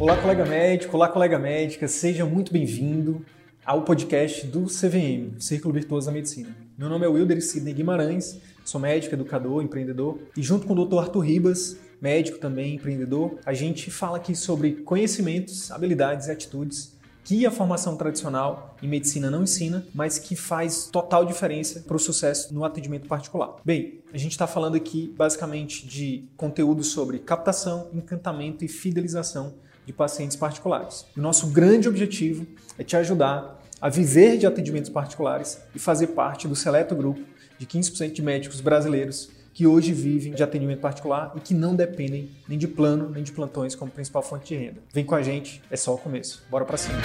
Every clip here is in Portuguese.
Olá, colega médico, olá, colega médica, seja muito bem-vindo ao podcast do CVM, Círculo Virtuoso da Medicina. Meu nome é Wilder Sidney Guimarães, sou médico, educador, empreendedor e junto com o Dr. Arthur Ribas, médico também, empreendedor, a gente fala aqui sobre conhecimentos, habilidades e atitudes que a formação tradicional em medicina não ensina, mas que faz total diferença para o sucesso no atendimento particular. Bem, a gente está falando aqui basicamente de conteúdo sobre captação, encantamento e fidelização de pacientes particulares. O nosso grande objetivo é te ajudar a viver de atendimentos particulares e fazer parte do seleto grupo de 15% de médicos brasileiros que hoje vivem de atendimento particular e que não dependem nem de plano nem de plantões como principal fonte de renda. Vem com a gente, é só o começo. Bora para cima.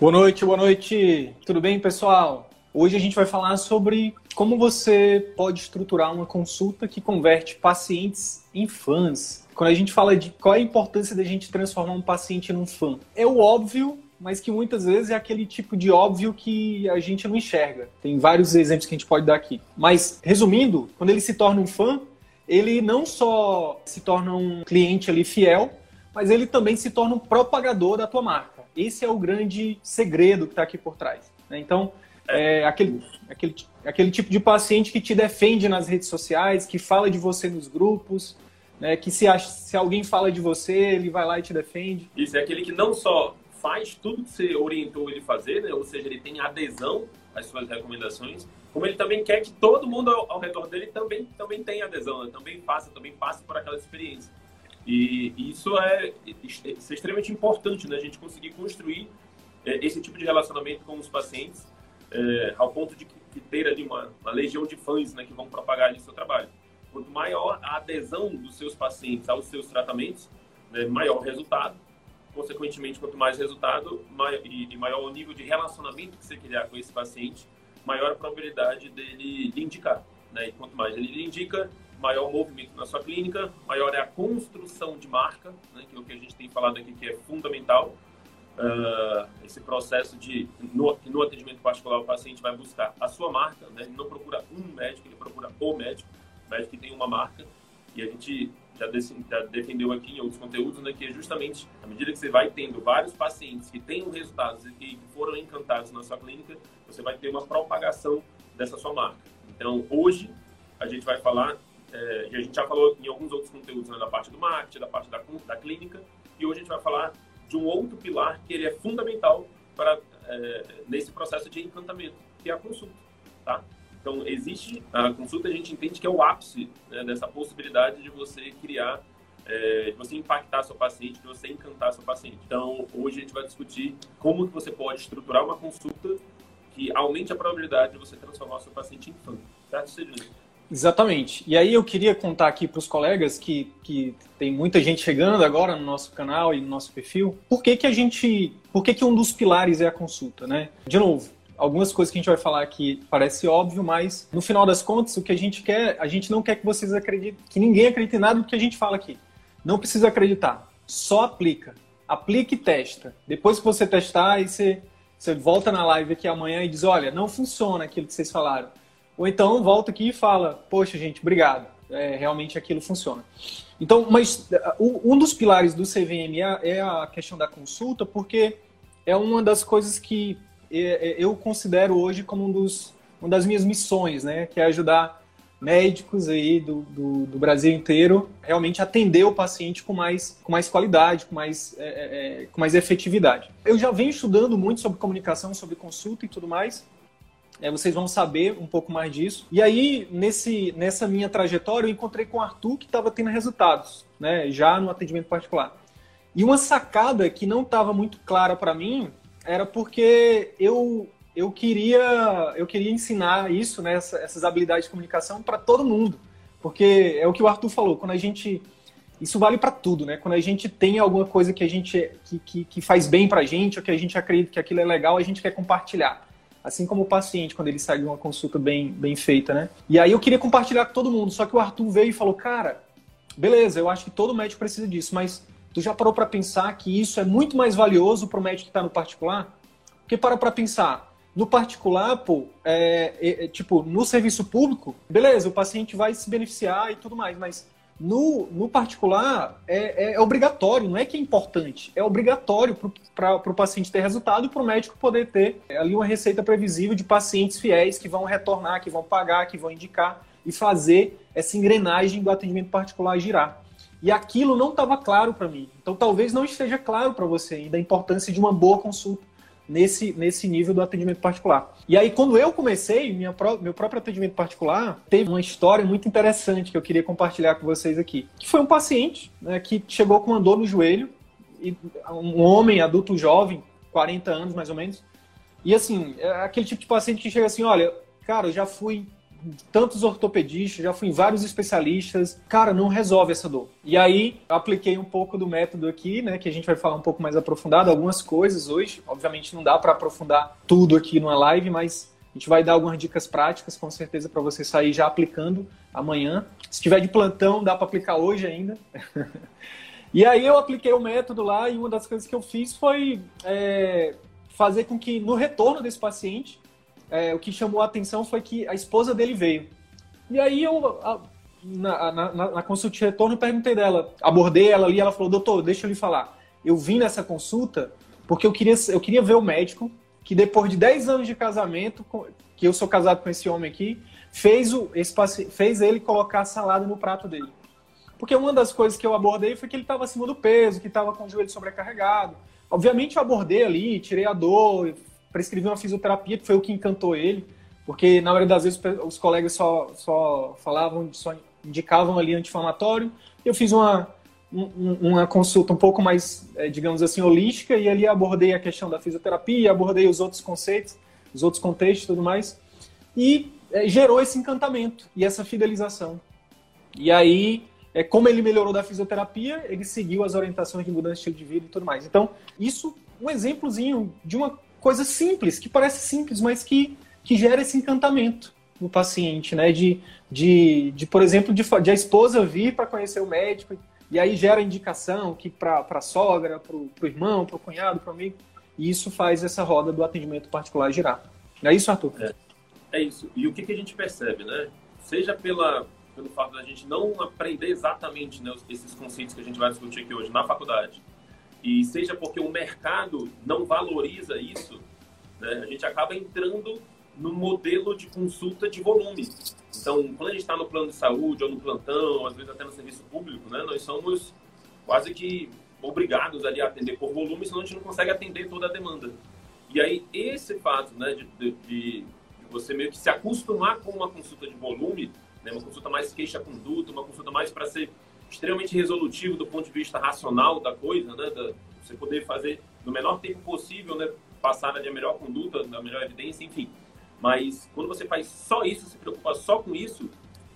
Boa noite, boa noite. Tudo bem, pessoal? Hoje a gente vai falar sobre como você pode estruturar uma consulta que converte pacientes em fãs. Quando a gente fala de qual é a importância da gente transformar um paciente num fã, é o óbvio, mas que muitas vezes é aquele tipo de óbvio que a gente não enxerga. Tem vários exemplos que a gente pode dar aqui. Mas, resumindo, quando ele se torna um fã, ele não só se torna um cliente ali fiel, mas ele também se torna um propagador da tua marca. Esse é o grande segredo que está aqui por trás. Né? Então, é aquele, aquele, aquele tipo de paciente que te defende nas redes sociais, que fala de você nos grupos, né, que se, se alguém fala de você, ele vai lá e te defende. Isso, é aquele que não só faz tudo que você orientou ele fazer, né, ou seja, ele tem adesão às suas recomendações, como ele também quer que todo mundo ao, ao redor dele também, também tenha adesão, né, também faça, também passe por aquela experiência. E isso é, isso é extremamente importante, né, a gente conseguir construir é, esse tipo de relacionamento com os pacientes é, ao ponto de que ter ali uma, uma legião de fãs né, que vão propagar ali o seu trabalho. Quanto maior a adesão dos seus pacientes aos seus tratamentos, né, maior o resultado. Consequentemente, quanto mais resultado maior, e, e, maior o nível de relacionamento que você criar com esse paciente, maior a probabilidade dele lhe indicar. Né? E quanto mais ele lhe indica, maior movimento na sua clínica, maior é a construção de marca, né, que é o que a gente tem falado aqui que é fundamental uh, esse processo de, no, no, atendimento particular, o paciente vai buscar a sua marca, né? ele não procura um médico, ele procura o médico, o médico que tem uma marca, e a gente já, já defendeu aqui em outros conteúdos, né, que é justamente à medida que você vai tendo vários pacientes que tenham resultados e que foram encantados na sua clínica, você vai ter uma propagação dessa sua marca. Então, hoje, a gente vai falar, é, e a gente já falou em alguns outros conteúdos, né, da parte do marketing, da parte da, da clínica, e hoje a gente vai falar de um outro pilar que ele é fundamental para é, nesse processo de encantamento, que é a consulta, tá? Então, existe a consulta, a gente entende que é o ápice né, dessa possibilidade de você criar, é, de você impactar seu paciente, de você encantar seu paciente. Então, hoje a gente vai discutir como que você pode estruturar uma consulta que aumente a probabilidade de você transformar seu paciente em fã, certo, Cedric? Exatamente. E aí eu queria contar aqui para os colegas que, que tem muita gente chegando agora no nosso canal e no nosso perfil, por que, que a gente. Por que, que um dos pilares é a consulta, né? De novo, algumas coisas que a gente vai falar aqui parece óbvio, mas no final das contas, o que a gente quer, a gente não quer que vocês acreditem, que ninguém acredite em nada do que a gente fala aqui. Não precisa acreditar, só aplica. Aplica e testa. Depois que você testar, aí você, você volta na live aqui amanhã e diz: olha, não funciona aquilo que vocês falaram ou então volta aqui e fala, poxa, gente, obrigado. É, realmente aquilo funciona. Então, mas uh, um dos pilares do CVM é a questão da consulta, porque é uma das coisas que é, é, eu considero hoje como um dos, uma das minhas missões, né? Que é ajudar médicos aí do, do, do Brasil inteiro realmente atender o paciente com mais, com mais qualidade, com mais, é, é, com mais efetividade. Eu já venho estudando muito sobre comunicação, sobre consulta e tudo mais, é, vocês vão saber um pouco mais disso. E aí, nesse, nessa minha trajetória, eu encontrei com o Arthur que estava tendo resultados, né, já no atendimento particular. E uma sacada que não estava muito clara para mim era porque eu, eu, queria, eu queria ensinar isso, né, essas habilidades de comunicação para todo mundo. Porque é o que o Arthur falou, quando a gente. Isso vale para tudo, né? Quando a gente tem alguma coisa que a gente que, que, que faz bem para a gente, ou que a gente acredita que aquilo é legal, a gente quer compartilhar. Assim como o paciente, quando ele sai de uma consulta bem, bem feita, né? E aí eu queria compartilhar com todo mundo, só que o Arthur veio e falou, cara, beleza, eu acho que todo médico precisa disso, mas tu já parou para pensar que isso é muito mais valioso para o médico que está no particular? Porque para para pensar, No particular, pô, é, é, é, tipo, no serviço público, beleza, o paciente vai se beneficiar e tudo mais, mas no, no particular é, é, é obrigatório, não é que é importante, é obrigatório para o paciente ter resultado e para o médico poder ter ali uma receita previsível de pacientes fiéis que vão retornar, que vão pagar, que vão indicar e fazer essa engrenagem do atendimento particular girar. E aquilo não estava claro para mim. Então talvez não esteja claro para você ainda a importância de uma boa consulta nesse, nesse nível do atendimento particular. E aí, quando eu comecei, minha, meu próprio atendimento particular, teve uma história muito interessante que eu queria compartilhar com vocês aqui. Que foi um paciente né, que chegou com uma dor no joelho, e um homem adulto jovem, 40 anos mais ou menos. E assim, é aquele tipo de paciente que chega assim: olha, cara, eu já fui tantos ortopedistas, já fui em vários especialistas, cara, não resolve essa dor. E aí, apliquei um pouco do método aqui, né, que a gente vai falar um pouco mais aprofundado, algumas coisas hoje. Obviamente não dá para aprofundar tudo aqui numa live, mas a gente vai dar algumas dicas práticas, com certeza, para você sair já aplicando amanhã. Se tiver de plantão, dá para aplicar hoje ainda. e aí eu apliquei o método lá e uma das coisas que eu fiz foi é, fazer com que no retorno desse paciente é, o que chamou a atenção foi que a esposa dele veio. E aí eu, a, na, na, na, consulta de retorno, perguntei dela, abordei ela ali, ela falou, doutor, deixa eu lhe falar, eu vim nessa consulta porque eu queria, eu queria ver o médico que depois de 10 anos de casamento, que eu sou casado com esse homem aqui, fez, o, esse, fez ele colocar salada no prato dele. Porque uma das coisas que eu abordei foi que ele estava acima do peso, que estava com o joelho sobrecarregado. Obviamente eu abordei ali, tirei a dor, prescrevi uma fisioterapia, que foi o que encantou ele, porque na maioria das vezes os colegas só, só falavam, só indicavam ali anti-inflamatório. Eu fiz uma, uma consulta um pouco mais, é, digamos assim, holística, e ali abordei a questão da fisioterapia, abordei os outros conceitos, os outros contextos e tudo mais, e é, gerou esse encantamento e essa fidelização. E aí, é, como ele melhorou da fisioterapia, ele seguiu as orientações de mudança de estilo de vida e tudo mais. Então, isso, um exemplozinho de uma coisa simples, que parece simples, mas que, que gera esse encantamento no paciente, né? De, de, de por exemplo, de, de a esposa vir para conhecer o médico e aí gera indicação que para a sogra, para o irmão, para o cunhado, para o amigo, e isso faz essa roda do atendimento particular girar. É isso, Arthur? É, é isso. E o que, que a gente percebe, né? Seja pela, pelo fato da gente não aprender exatamente né, esses conceitos que a gente vai discutir aqui hoje na faculdade, e seja porque o mercado não valoriza isso, né, a gente acaba entrando no modelo de consulta de volume. Então, quando a gente está no plano de saúde ou no plantão, ou às vezes até no serviço público, né, nós somos quase que obrigados ali a atender por volume, senão a gente não consegue atender toda a demanda. E aí, esse fato né, de, de, de você meio que se acostumar com uma consulta de volume, né, uma consulta mais queixa-conduta, uma consulta mais para ser extremamente resolutivo do ponto de vista racional da coisa, né? Da, você poder fazer no menor tempo possível, né? Passar na melhor conduta, na melhor evidência, enfim. Mas quando você faz só isso, se preocupa só com isso,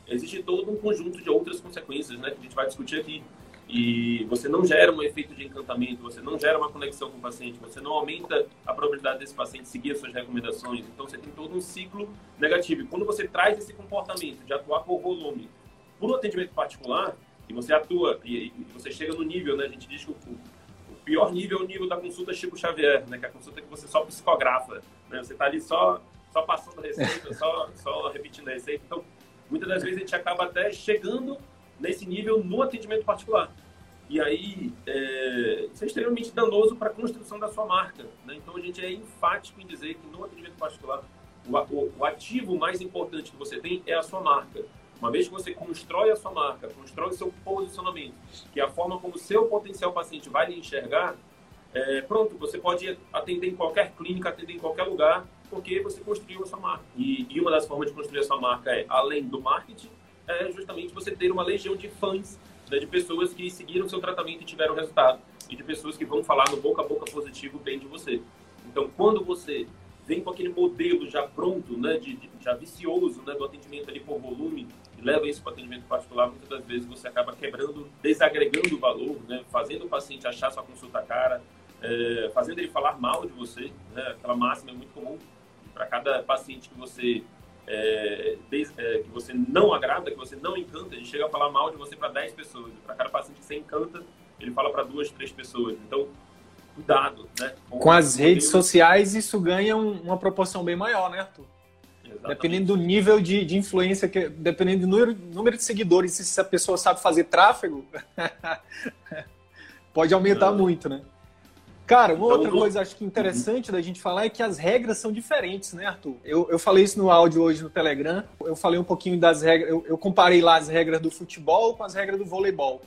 existe todo um conjunto de outras consequências, né? Que a gente vai discutir aqui. E você não gera um efeito de encantamento, você não gera uma conexão com o paciente, você não aumenta a probabilidade desse paciente seguir as suas recomendações. Então você tem todo um ciclo negativo. E quando você traz esse comportamento de atuar por volume por um atendimento particular, e você atua, e, e, você chega no nível, né? A gente diz que o, o, pior nível é o nível da consulta Chico Xavier, né? Que é a consulta que você só psicografa, né? Você está ali só, só passando receita, só, só repetindo a receita. Então, muitas das vezes a gente acaba até chegando nesse nível no atendimento particular. E aí, é, isso é extremamente danoso para a construção da sua marca. Né? Então, a gente é enfático em dizer que no atendimento particular, o, o, o ativo mais importante que você tem é a sua marca. Uma vez que você constrói a sua marca, constrói o seu posicionamento, que é a forma como o seu potencial paciente vai lhe enxergar, é, pronto, você pode atender em qualquer clínica, atender em qualquer lugar, porque você construiu a sua marca. E, e uma das formas de construir a sua marca é, além do marketing, é justamente você ter uma legião de fãs, né, de pessoas que seguiram seu tratamento e tiveram resultado, e de pessoas que vão falar no boca a boca positivo bem de você. Então, quando você vem com aquele modelo já pronto, né, de, de já vicioso, né, do atendimento ali por volume, e leva isso para atendimento particular, muitas das vezes você acaba quebrando, desagregando o valor, né, fazendo o paciente achar sua consulta cara, é, fazendo ele falar mal de você, né, aquela máxima é muito comum. Para cada paciente que você é, des, é, que você não agrada, que você não encanta, ele chega a falar mal de você para 10 pessoas. Para cada paciente que você encanta, ele fala para duas, três pessoas. Então, cuidado, né? Com, com as redes sociais, isso ganha um, uma proporção bem maior, né, Arthur? Exatamente. Dependendo do nível de, de influência, que, dependendo do número, número de seguidores, se a pessoa sabe fazer tráfego, pode aumentar Não. muito, né? Cara, uma então, outra coisa acho que interessante da gente falar é que as regras são diferentes, né, Arthur? Eu, eu falei isso no áudio hoje no Telegram. Eu falei um pouquinho das regras. Eu, eu comparei lá as regras do futebol com as regras do voleibol.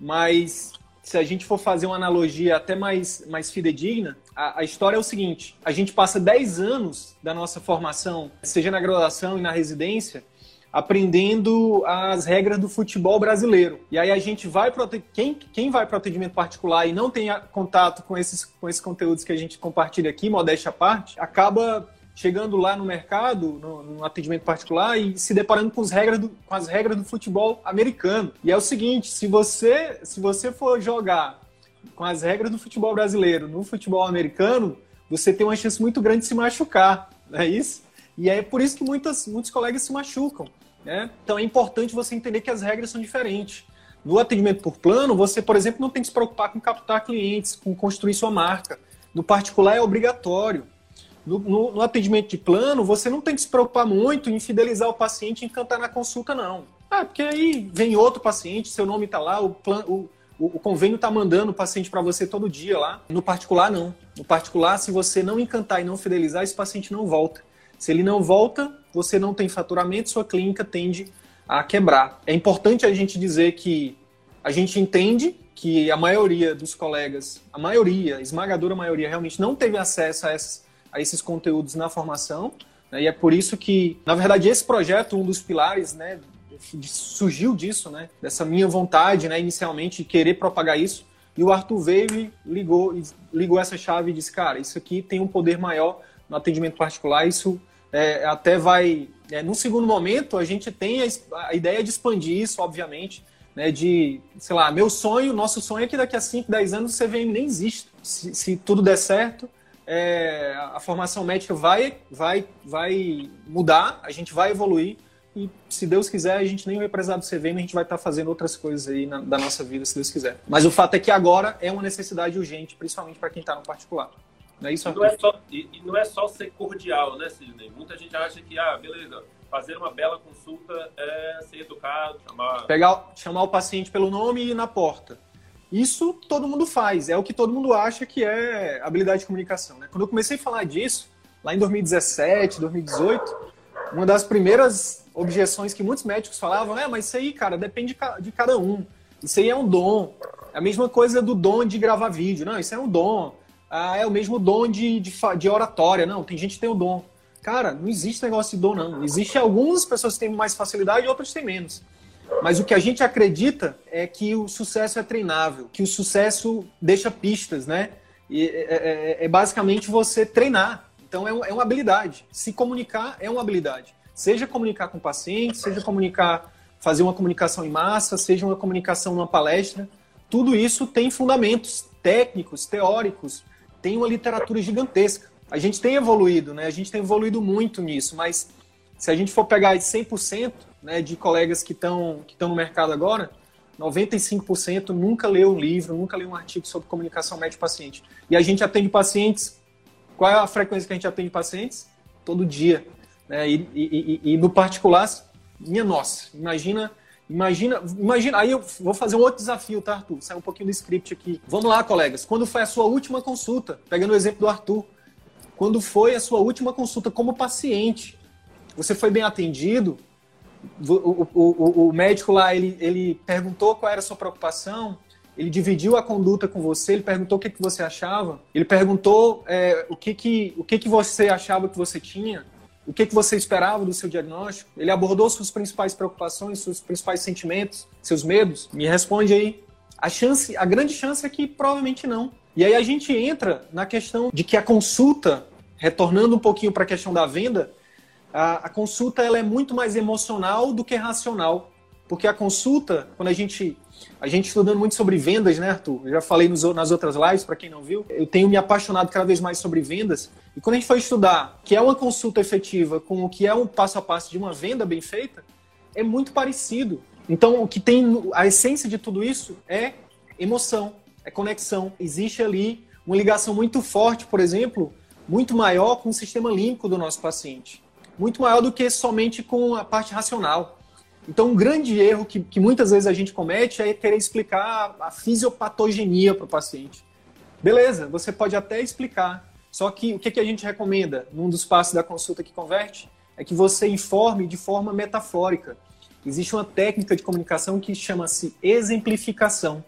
Mas se a gente for fazer uma analogia até mais, mais fidedigna, a, a, história é o seguinte: a gente passa 10 anos da nossa formação, seja na graduação e na residência, aprendendo as regras do futebol brasileiro. E aí a gente vai para quem, quem vai para atendimento particular e não tem contato com esses, com esses conteúdos que a gente compartilha aqui, modéstia à parte, acaba chegando lá no mercado, no, no, atendimento particular e se deparando com as regras do, com as regras do futebol americano. E é o seguinte, se você se você for jogar com as regras do futebol brasileiro no futebol americano, você tem uma chance muito grande de se machucar, não é isso? E é por isso que muitas, muitos colegas se machucam. Né? Então é importante você entender que as regras são diferentes. No atendimento por plano, você, por exemplo, não tem que se preocupar com captar clientes, com construir sua marca. No particular é obrigatório. No, no, no, atendimento de plano, você não tem que se preocupar muito em fidelizar o paciente e encantar na consulta, não. Ah, porque aí vem outro paciente, seu nome está lá, o, plan, o, o, o convênio está mandando o paciente para você todo dia lá. No particular, não. No particular, se você não encantar e não fidelizar, esse paciente não volta. Se ele não volta, você não tem faturamento, sua clínica tende a quebrar. É importante a gente dizer que a gente entende que a maioria dos colegas, a maioria, a esmagadora maioria, realmente não teve acesso a esses, a esses conteúdos na formação. Né? E é por isso que, na verdade, esse projeto, um dos pilares, né, surgiu disso, né, dessa minha vontade, né, inicialmente, de querer propagar isso. E o Arthur veio e ligou, ligou essa chave e disse, cara, isso aqui tem um poder maior no atendimento particular, isso é, até vai. É, num segundo momento, a gente tem a, a, ideia de expandir isso, obviamente, né, de, sei lá, meu sonho, nosso sonho é que daqui a 5, 10 anos o CVM nem exista. Se, se tudo der certo, é, a formação médica vai, vai, vai mudar, a gente vai evoluir e, se Deus quiser, a gente nem vai precisar do CVM, a gente vai estar fazendo outras coisas aí na, da nossa vida, se Deus quiser. Mas o fato é que agora é uma necessidade urgente, principalmente para quem está no particular. Não é isso, e não é, só, e, e, não é só ser cordial, né, Sidney? Muita gente acha que, ah, beleza, fazer uma bela consulta é ser educado, chamar... Pegar, chamar o paciente pelo nome e ir na porta. Isso todo mundo faz, é o que todo mundo acha que é habilidade de comunicação. Né? Quando eu comecei a falar disso, lá em 2017, 2018, uma das primeiras objeções que muitos médicos falavam é, mas isso aí, cara, depende de cada um. Isso aí é um dom. É a mesma coisa do dom de gravar vídeo. Não, isso é um dom ah, é o mesmo dom de, de, de, oratória. Não, tem gente que tem o dom. Cara, não existe negócio de dom, não. Existe algumas pessoas que têm mais facilidade e outras têm menos. Mas o que a gente acredita é que o sucesso é treinável, que o sucesso deixa pistas, né? E é, é, é, é basicamente você treinar. Então é, é uma habilidade. Se comunicar é uma habilidade. Seja comunicar com o paciente, seja comunicar, fazer uma comunicação em massa, seja uma comunicação numa palestra. Tudo isso tem fundamentos técnicos, teóricos, tem uma literatura gigantesca. A gente tem evoluído, né? A gente tem evoluído muito nisso, mas se a gente for pegar 100% né, de colegas que estão que no mercado agora, 95% nunca leu um livro, nunca leu um artigo sobre comunicação médico-paciente. E a gente atende pacientes. Qual é a frequência que a gente atende pacientes? Todo dia. Né? E, e, e, e no particular, minha nossa, imagina Imagina, imagina, aí eu vou fazer um outro desafio, tá, Arthur? Sai um pouquinho do script aqui. Vamos lá, colegas. Quando foi a sua última consulta? Pegando o exemplo do Arthur. Quando foi a sua última consulta como paciente? Você foi bem atendido? O, o, o, médico lá, ele, ele perguntou qual era a sua preocupação? Ele dividiu a conduta com você, ele perguntou o que, que você achava, ele perguntou é, o, que, que, o que, que você achava que você tinha, o que, que você esperava do seu diagnóstico? Ele abordou suas principais preocupações, seus principais sentimentos, seus medos? Me responde aí. A chance, a grande chance é que provavelmente não. E aí a gente entra na questão de que a consulta, retornando um pouquinho para a questão da venda, a, a, consulta ela é muito mais emocional do que racional. Porque a consulta, quando a gente a gente estudando muito sobre vendas, né, Arthur? Eu já falei nos, nas outras lives, para quem não viu. Eu tenho me apaixonado cada vez mais sobre vendas. E quando a gente foi estudar que é uma consulta efetiva com o que é um passo a passo de uma venda bem feita, é muito parecido. Então, o que tem a essência de tudo isso é emoção, é conexão. Existe ali uma ligação muito forte, por exemplo, muito maior com o sistema límbico do nosso paciente. Muito maior do que somente com a parte racional. Então, um grande erro que, que muitas vezes a gente comete é querer explicar a fisiopatogenia para o paciente. Beleza, você pode até explicar, só que o que, que a gente recomenda num dos passos da consulta que converte é que você informe de forma metafórica. Existe uma técnica de comunicação que chama-se exemplificação,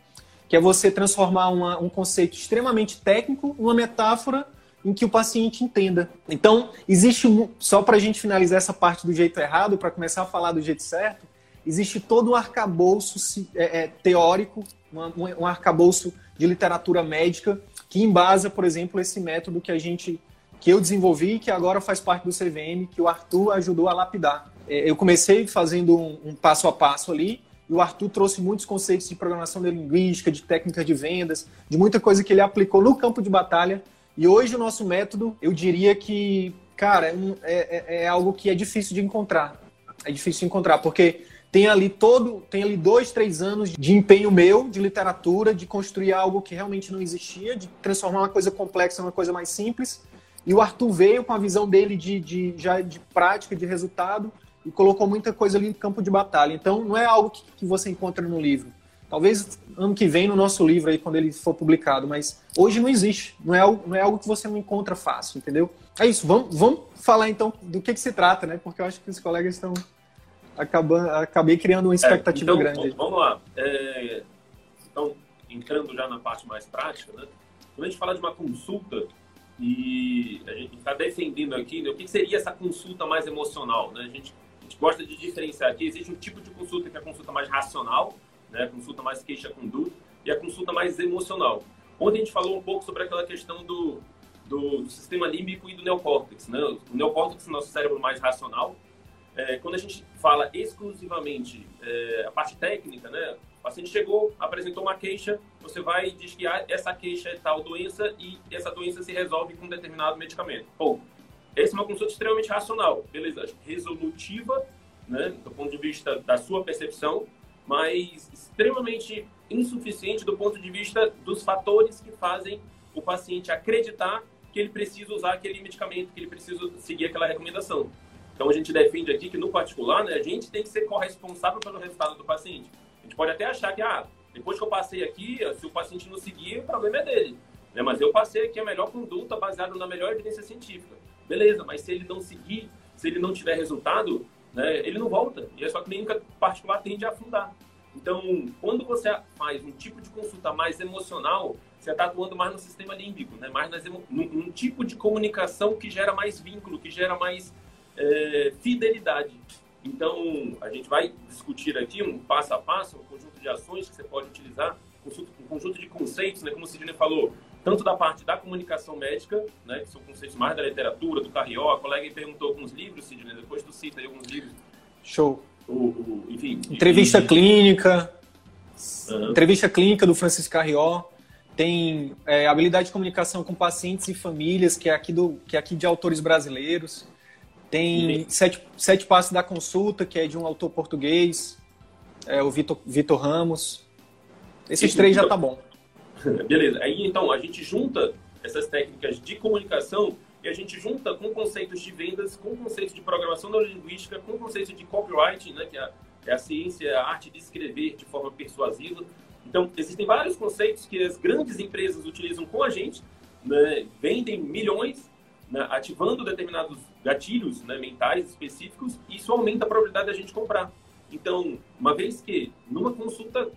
que é você transformar uma, um conceito extremamente técnico numa metáfora em que o paciente entenda. Então, existe, só para a gente finalizar essa parte do jeito errado, para começar a falar do jeito certo, existe todo um arcabouço é, é, teórico, um, arcabouço de literatura médica que embasa, por exemplo, esse método que a gente que eu desenvolvi, que agora faz parte do CVM, que o Arthur ajudou a lapidar. É, eu comecei fazendo um, um passo a passo ali, e o Arthur trouxe muitos conceitos de programação de linguística, de técnicas de vendas, de muita coisa que ele aplicou no campo de batalha e hoje o nosso método, eu diria que, cara, é, é, é, é algo que é difícil de encontrar. É difícil de encontrar, porque tem ali todo, tem ali dois, três anos de empenho meu, de literatura, de construir algo que realmente não existia, de transformar uma coisa complexa numa coisa mais simples. E o Arthur veio com a visão dele de, de já de prática, de resultado, e colocou muita coisa ali no campo de batalha. Então, não é algo que, que você encontra no livro. Talvez ano que vem no nosso livro aí, quando ele for publicado, mas hoje não existe. Não é algo, não é algo que você não encontra fácil, entendeu? É isso, vamos, vamos falar então do que, que se trata, né? Porque eu acho que os colegas estão acabando, acabei criando uma é, expectativa é, então, grande. Vamos lá. É, então, entrando já na parte mais prática, né? Quando a gente fala de uma consulta, e a gente está defendendo aqui né, o que seria essa consulta mais emocional, né? A gente, a gente gosta de diferenciar aqui. Existe um tipo de consulta que é a consulta mais racional, né? A consulta mais queixa-conduta e a consulta mais emocional. Ontem a gente falou um pouco sobre aquela questão do, do, do sistema límbico e do neocórtex. Né? O neocórtex é nosso cérebro mais racional. É, quando a gente fala exclusivamente é, a parte técnica, né? o paciente chegou, apresentou uma queixa, você vai e diz que ah, essa queixa é tal doença e essa doença se resolve com um determinado medicamento. Bom, essa é uma consulta extremamente racional, beleza, resolutiva, né, do ponto de vista da sua percepção, mas extremamente insuficiente do ponto de vista dos fatores que fazem o paciente acreditar que ele precisa usar aquele medicamento, que ele precisa seguir aquela recomendação. Então a gente defende aqui que no particular, né, a gente tem que ser corresponsável pelo resultado do paciente. A gente pode até achar que, ah, depois que eu passei aqui, se o paciente não seguir, o problema é dele. Né? Mas eu passei aqui a melhor conduta baseada na melhor evidência científica. Beleza, mas se ele não seguir, se ele não tiver resultado, né, ele não volta. E a sua clínica particular tende a afundar. Então, quando você faz um tipo de consulta mais emocional, você está atuando mais no sistema límbico, né? mais num, num, tipo de comunicação que gera mais vínculo, que gera mais é, fidelidade. Então, a gente vai discutir aqui um passo a passo, um conjunto de ações que você pode utilizar, um conjunto de conceitos, né? como o Sidney falou, tanto da parte da comunicação médica, né? que são conceitos mais da literatura, do Carrió, a colega perguntou alguns livros, Sidney, depois tu cita aí alguns livros. Show. O, o, enfim, entrevista e, clínica, uhum. entrevista clínica do Francisco Carrió, tem é, habilidade de comunicação com pacientes e famílias, que é aqui, do, que é aqui de autores brasileiros. Tem sete, sete Passos da Consulta, que é de um autor português, é, o Vitor, Vitor Ramos. Esses três já tá bom. Beleza. Aí então a gente junta essas técnicas de comunicação e a gente junta com conceitos de vendas, com conceitos de programação neurolinguística, com conceitos de copywriting, né, que é a, é a ciência, a arte de escrever de forma persuasiva. Então, existem vários conceitos que as grandes empresas utilizam com a gente, né, vendem milhões, né, ativando determinados gatilhos né, mentais específicos, e isso aumenta a probabilidade da gente comprar. Então, uma vez que numa consulta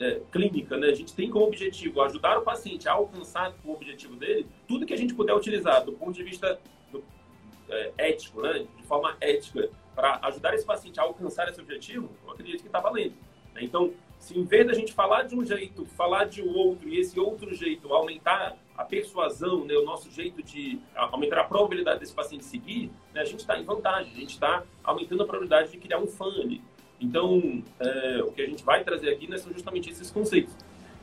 é, clínica, né, a gente tem como objetivo ajudar o paciente a alcançar o objetivo dele, tudo que a gente puder utilizar do ponto de vista do, é, ético, né, de forma ética, para ajudar esse paciente a alcançar esse objetivo, eu acredito que está valendo. Né? Então, se em vez da gente falar de um jeito, falar de outro, e esse outro jeito aumentar a persuasão, né, o nosso jeito de aumentar a probabilidade desse paciente seguir, né, a gente está em vantagem, a gente está aumentando a probabilidade de criar um fã ali. Então, é, o que a gente vai trazer aqui né, são justamente esses conceitos.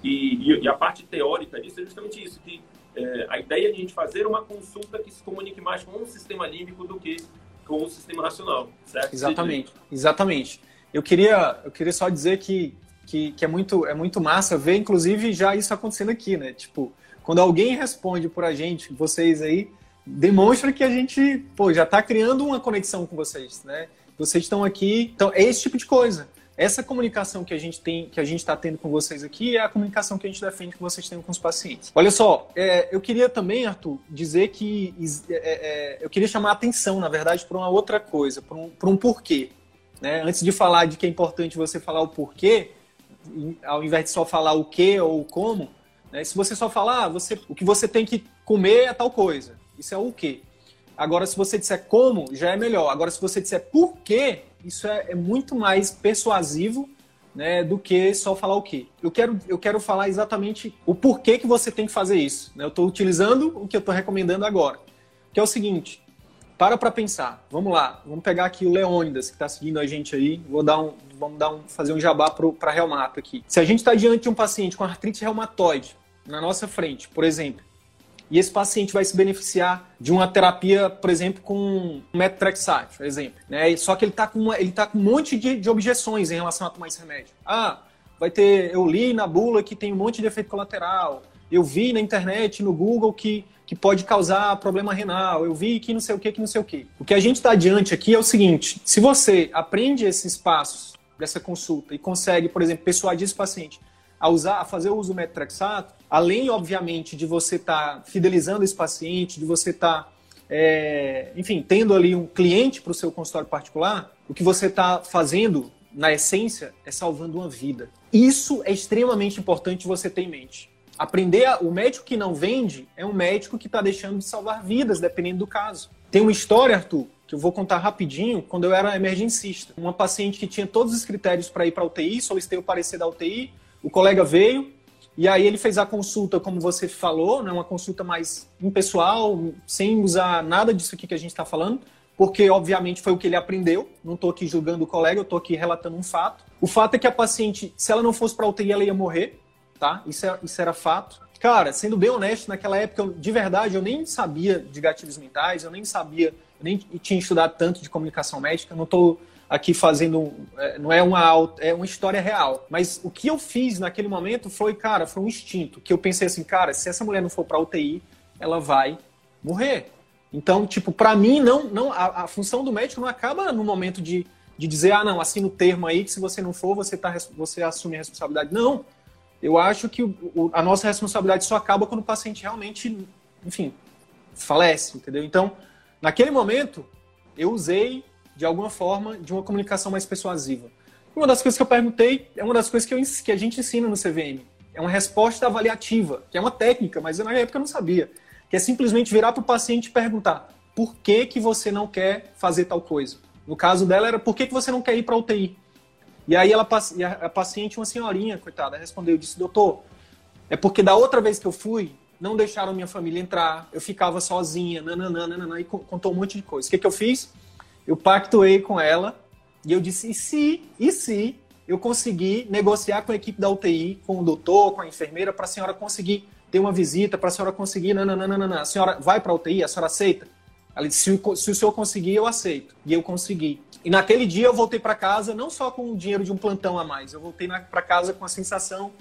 E, e, e, a parte teórica disso é justamente isso, que é, a ideia de a gente fazer uma consulta que se comunique mais com o sistema límbico do que com o sistema racional, certo? Exatamente, exatamente. Eu queria, eu queria só dizer que, que, que, é, muito, é muito massa ver, inclusive, já isso acontecendo aqui, né? Tipo, Quando alguém responde por a gente, vocês aí, demonstra que a gente, pô, já está criando uma conexão com vocês, né? Vocês estão aqui, então é esse tipo de coisa. Essa comunicação que a gente tem, que a gente está tendo com vocês aqui, é a comunicação que a gente defende que vocês têm com os pacientes. Olha só, é, eu queria também, Arthur, dizer que é, é, eu queria chamar a atenção, na verdade, para uma outra coisa, para um, um porquê. Né? Antes de falar de que é importante você falar o porquê, ao invés de só falar o que ou o como, né? se você só falar, ah, você, o que você tem que comer é tal coisa, isso é o que. Agora, se você disser como, já é melhor. Agora, se você disser por quê, isso é, é muito mais persuasivo né, do que só falar o quê. Eu quero, eu quero falar exatamente o porquê que você tem que fazer isso. Né? Eu estou utilizando o que eu estou recomendando agora, que é o seguinte. Para para pensar. Vamos lá. Vamos pegar aqui o Leônidas, que está seguindo a gente aí. Vou dar um, vamos dar um, fazer um jabá para reumato aqui. Se a gente está diante de um paciente com artrite reumatoide na nossa frente, por exemplo, e esse paciente vai se beneficiar de uma terapia, por exemplo, com methotrexate, por exemplo. Né? Só que ele está com, ele tá com um monte de, de objeções em relação a tomar esse remédio. Ah, vai ter. Eu li na bula que tem um monte de efeito colateral. Eu vi na internet, no Google, que, que pode causar problema renal. Eu vi que não sei o que, que não sei o que. O que a gente está adiante aqui é o seguinte: se você aprende esses passos dessa consulta e consegue, por exemplo, persuadir esse paciente a usar, a fazer o uso do metotrexato, além, obviamente, de você estar tá fidelizando esse paciente, de você estar, tá, é, enfim, tendo ali um cliente para o seu consultório particular, o que você está fazendo, na essência, é salvando uma vida. Isso é extremamente importante você ter em mente. Aprender, a, o médico que não vende é um médico que está deixando de salvar vidas, dependendo do caso. Tem uma história, Arthur, que eu vou contar rapidinho, quando eu era emergencista. Uma paciente que tinha todos os critérios para ir para a UTI, solicitei o parecer da UTI, o colega veio, e aí ele fez a consulta, como você falou, né, uma consulta mais impessoal, sem usar nada disso aqui que a gente está falando, porque obviamente foi o que ele aprendeu. Não estou aqui julgando o colega, eu estou aqui relatando um fato. O fato é que a paciente, se ela não fosse para UTI, ela ia morrer, tá? Isso, é, isso era fato. Cara, sendo bem honesto, naquela época, de verdade, eu nem sabia de gatilhos mentais, eu nem sabia, eu nem tinha estudado tanto de comunicação médica, não estou aqui fazendo. É, não é uma, é uma história real. Mas o que eu fiz naquele momento foi, cara, foi um instinto. Que eu pensei assim, cara, se essa mulher não for para UTI, ela vai morrer. Então, tipo, para mim, não, não a, a, função do médico não acaba no momento de, de dizer, ah, não, assina o termo aí, que se você não for, você, tá, você assume a responsabilidade. Não. Eu acho que o, o, a nossa responsabilidade só acaba quando o paciente realmente, enfim, falece, entendeu? Então, naquele momento, eu usei de alguma forma, de uma comunicação mais persuasiva. Uma das coisas que eu perguntei é uma das coisas que, eu, que a gente ensina no CVM. É uma resposta avaliativa, que é uma técnica, mas eu, na época eu não sabia. Que é simplesmente virar para o paciente e perguntar por que, que você não quer fazer tal coisa. No caso dela era por que, que você não quer ir para UTI. E aí ela, a paciente, uma senhorinha, coitada, respondeu, disse, doutor, é porque da outra vez que eu fui, não deixaram minha família entrar, eu ficava sozinha, nananã, nananã, e contou um monte de coisa. O que, que eu fiz? Eu pactuei com ela e eu disse: e se, e se eu conseguir negociar com a equipe da UTI, com o doutor, com a enfermeira, para a senhora conseguir ter uma visita, para a senhora conseguir, nananana, a senhora vai para a UTI, a senhora aceita? Ela disse: se, o senhor conseguir, eu aceito. E eu consegui. E naquele dia eu voltei para casa, não só com o dinheiro de um plantão a mais, eu voltei para casa com a sensação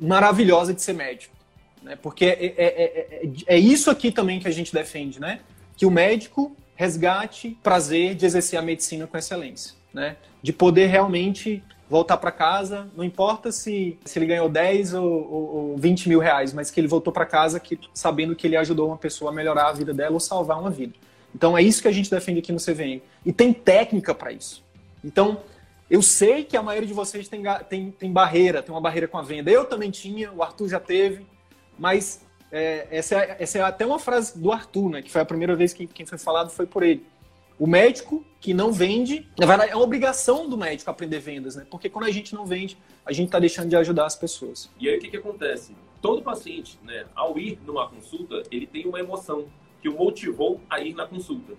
maravilhosa de ser médico. Né? Porque é, é, é, é, é isso aqui também que a gente defende, né? Que o médico resgate, prazer de exercer a medicina com excelência, né? De poder realmente voltar para casa, não importa se, se ele ganhou 10 ou, ou, ou 20 mil reais, mas que ele voltou para casa que, sabendo que ele ajudou uma pessoa a melhorar a vida dela ou salvar uma vida. Então é isso que a gente defende aqui no CVM. E tem técnica para isso. Então, eu sei que a maioria de vocês tem, tem, tem barreira, tem uma barreira com a venda. Eu também tinha, o Arthur já teve, mas é, essa, é, essa é até uma frase do Arthur, né? Que foi a primeira vez que quem foi falado foi por ele. O médico que não vende, é uma obrigação do médico aprender vendas, né? Porque quando a gente não vende, a gente está deixando de ajudar as pessoas. E aí o que, que acontece? Todo paciente, né, ao ir numa consulta, ele tem uma emoção que o motivou a ir na consulta.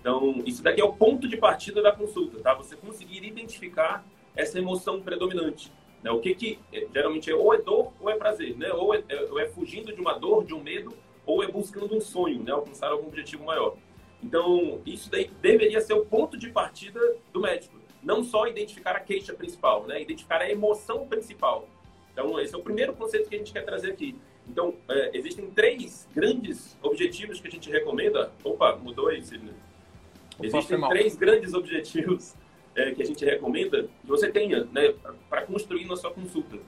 Então, isso daqui é o ponto de partida da consulta, tá? Você conseguir identificar essa emoção predominante. Né? O que, que é, geralmente é ou é dor ou é prazer, né? ou, é, é, ou é fugindo de uma dor, de um medo, ou é buscando um sonho, né? alcançar algum objetivo maior. Então, isso daí deveria ser o ponto de partida do médico. Não só identificar a queixa principal, né? identificar a emoção principal. Então, esse é o primeiro conceito que a gente quer trazer aqui. Então, é, existem três grandes objetivos que a gente recomenda. Opa, mudou aí, Sidney. Existem três grandes objetivos é, que a gente recomenda que você tenha né, para construir na sua consulta.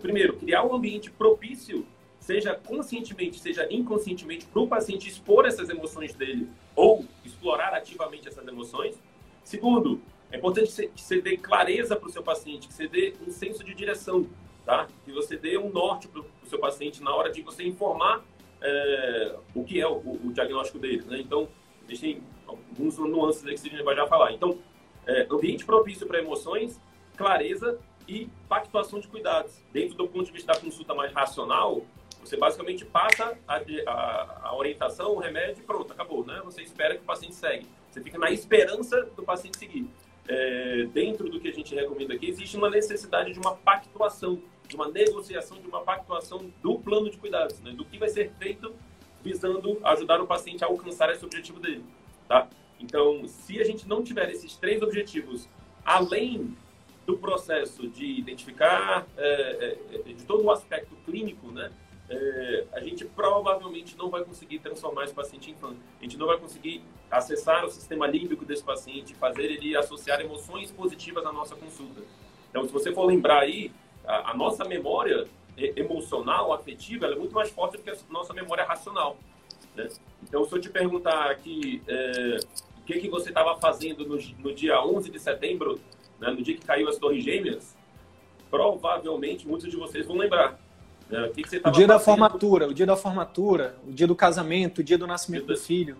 Primeiro, criar um ambiente propício, seja conscientemente, seja inconscientemente, para o paciente expor essas emoções dele ou explorar ativamente essas emoções. Segundo, é importante que você dê clareza para o seu paciente, que você dê um senso de direção, tá? Que você dê um norte para o seu paciente na hora de você informar é, o que é o, o diagnóstico dele, né? Então, existem alguns nuances aí que a gente vai já falar. Então, é, ambiente propício para emoções, clareza e pactuação de cuidados. Dentro do ponto de vista da consulta mais racional, você basicamente passa a, a, a orientação, o remédio e pronto, acabou, né? Você espera que o paciente segue. Você fica na esperança do paciente seguir. É, dentro do que a gente recomenda aqui, existe uma necessidade de uma pactuação, de uma negociação, de uma pactuação do plano de cuidados, né? do que vai ser feito visando ajudar o paciente a alcançar esse objetivo dele. Tá? Então, se a gente não tiver esses três objetivos, além do processo de identificar, é, é, de todo o aspecto clínico, né, é, a gente provavelmente não vai conseguir transformar esse paciente em fã. A gente não vai conseguir acessar o sistema límbico desse paciente, fazer ele associar emoções positivas à nossa consulta. Então, se você for lembrar aí, a, a nossa memória emocional, afetiva, é muito mais forte do que a nossa memória racional. Né? Então, se eu te perguntar aqui é, o que, que você estava fazendo no, no, dia 11 de setembro, né, no dia que caiu as Torres Gêmeas, provavelmente muitos de vocês vão lembrar. Né? O, que que você o dia fazendo? da formatura, o dia da formatura, o dia do casamento, o dia do nascimento dia do filho.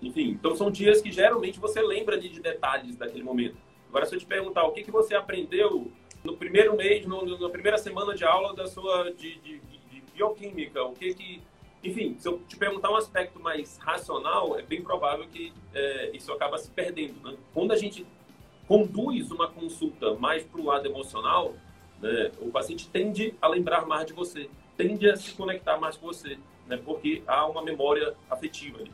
Enfim, então são dias que geralmente você lembra de, de detalhes daquele momento. Agora, se eu te perguntar o que, que você aprendeu no primeiro mês, no, na primeira semana de aula da sua de, de, de bioquímica, o que que enfim, se eu te perguntar um aspecto mais racional, é bem provável que é, isso acaba se perdendo. Né? Quando a gente conduz uma consulta mais para o lado emocional, né, o paciente tende a lembrar mais de você, tende a se conectar mais com você, né, porque há uma memória afetiva ali.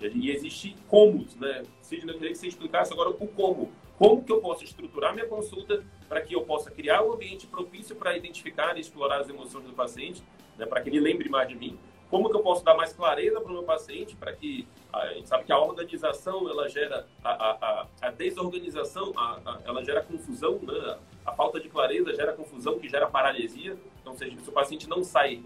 E, e existe como, né? Sidney, eu queria que você explicasse agora o como. Como que eu posso estruturar minha consulta para que eu possa criar um ambiente propício para identificar e explorar as emoções do paciente, né, para que ele lembre mais de mim, como que eu posso dar mais clareza para o meu paciente para que a gente sabe que a organização ela gera a, a, a desorganização a, a, ela gera confusão né? a falta de clareza gera confusão que gera paralisia então seja se o paciente não sai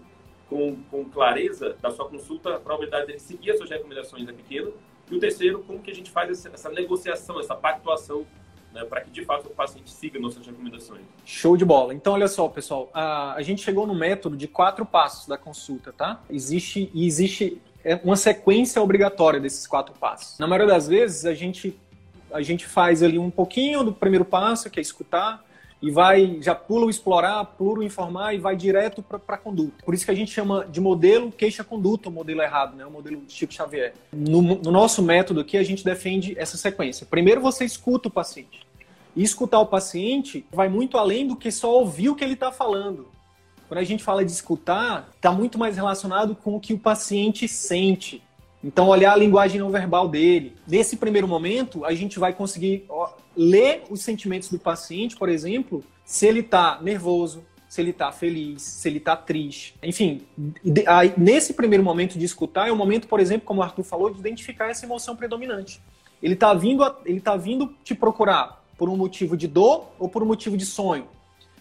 com, com clareza da sua consulta a probabilidade dele seguir as suas recomendações é pequena e o terceiro como que a gente faz essa, essa negociação essa pactuação né, para que de fato o paciente siga nossas recomendações. Show de bola. Então, olha só, pessoal, a, a gente chegou no método de quatro passos da consulta, tá? Existe e existe é, uma sequência obrigatória desses quatro passos. Na maioria das vezes, a gente a gente faz ali um pouquinho do primeiro passo, que é escutar, e vai, já pula o explorar, pula o informar e vai direto para a conduta. Por isso que a gente chama de modelo queixa-conduta, o modelo errado, né? o modelo Chico Xavier. No, no, nosso método aqui, a gente defende essa sequência. Primeiro você escuta o paciente. E escutar o paciente vai muito além do que só ouvir o que ele está falando. Quando a gente fala de escutar, está muito mais relacionado com o que o paciente sente. Então, olhar a linguagem não verbal dele. Nesse primeiro momento, a gente vai conseguir ler os sentimentos do paciente, por exemplo, se ele está nervoso, se ele está feliz, se ele está triste. Enfim, nesse primeiro momento de escutar, é o momento, por exemplo, como o Arthur falou, de identificar essa emoção predominante. Ele está vindo, ele tá vindo te procurar por um motivo de dor ou por um motivo de sonho.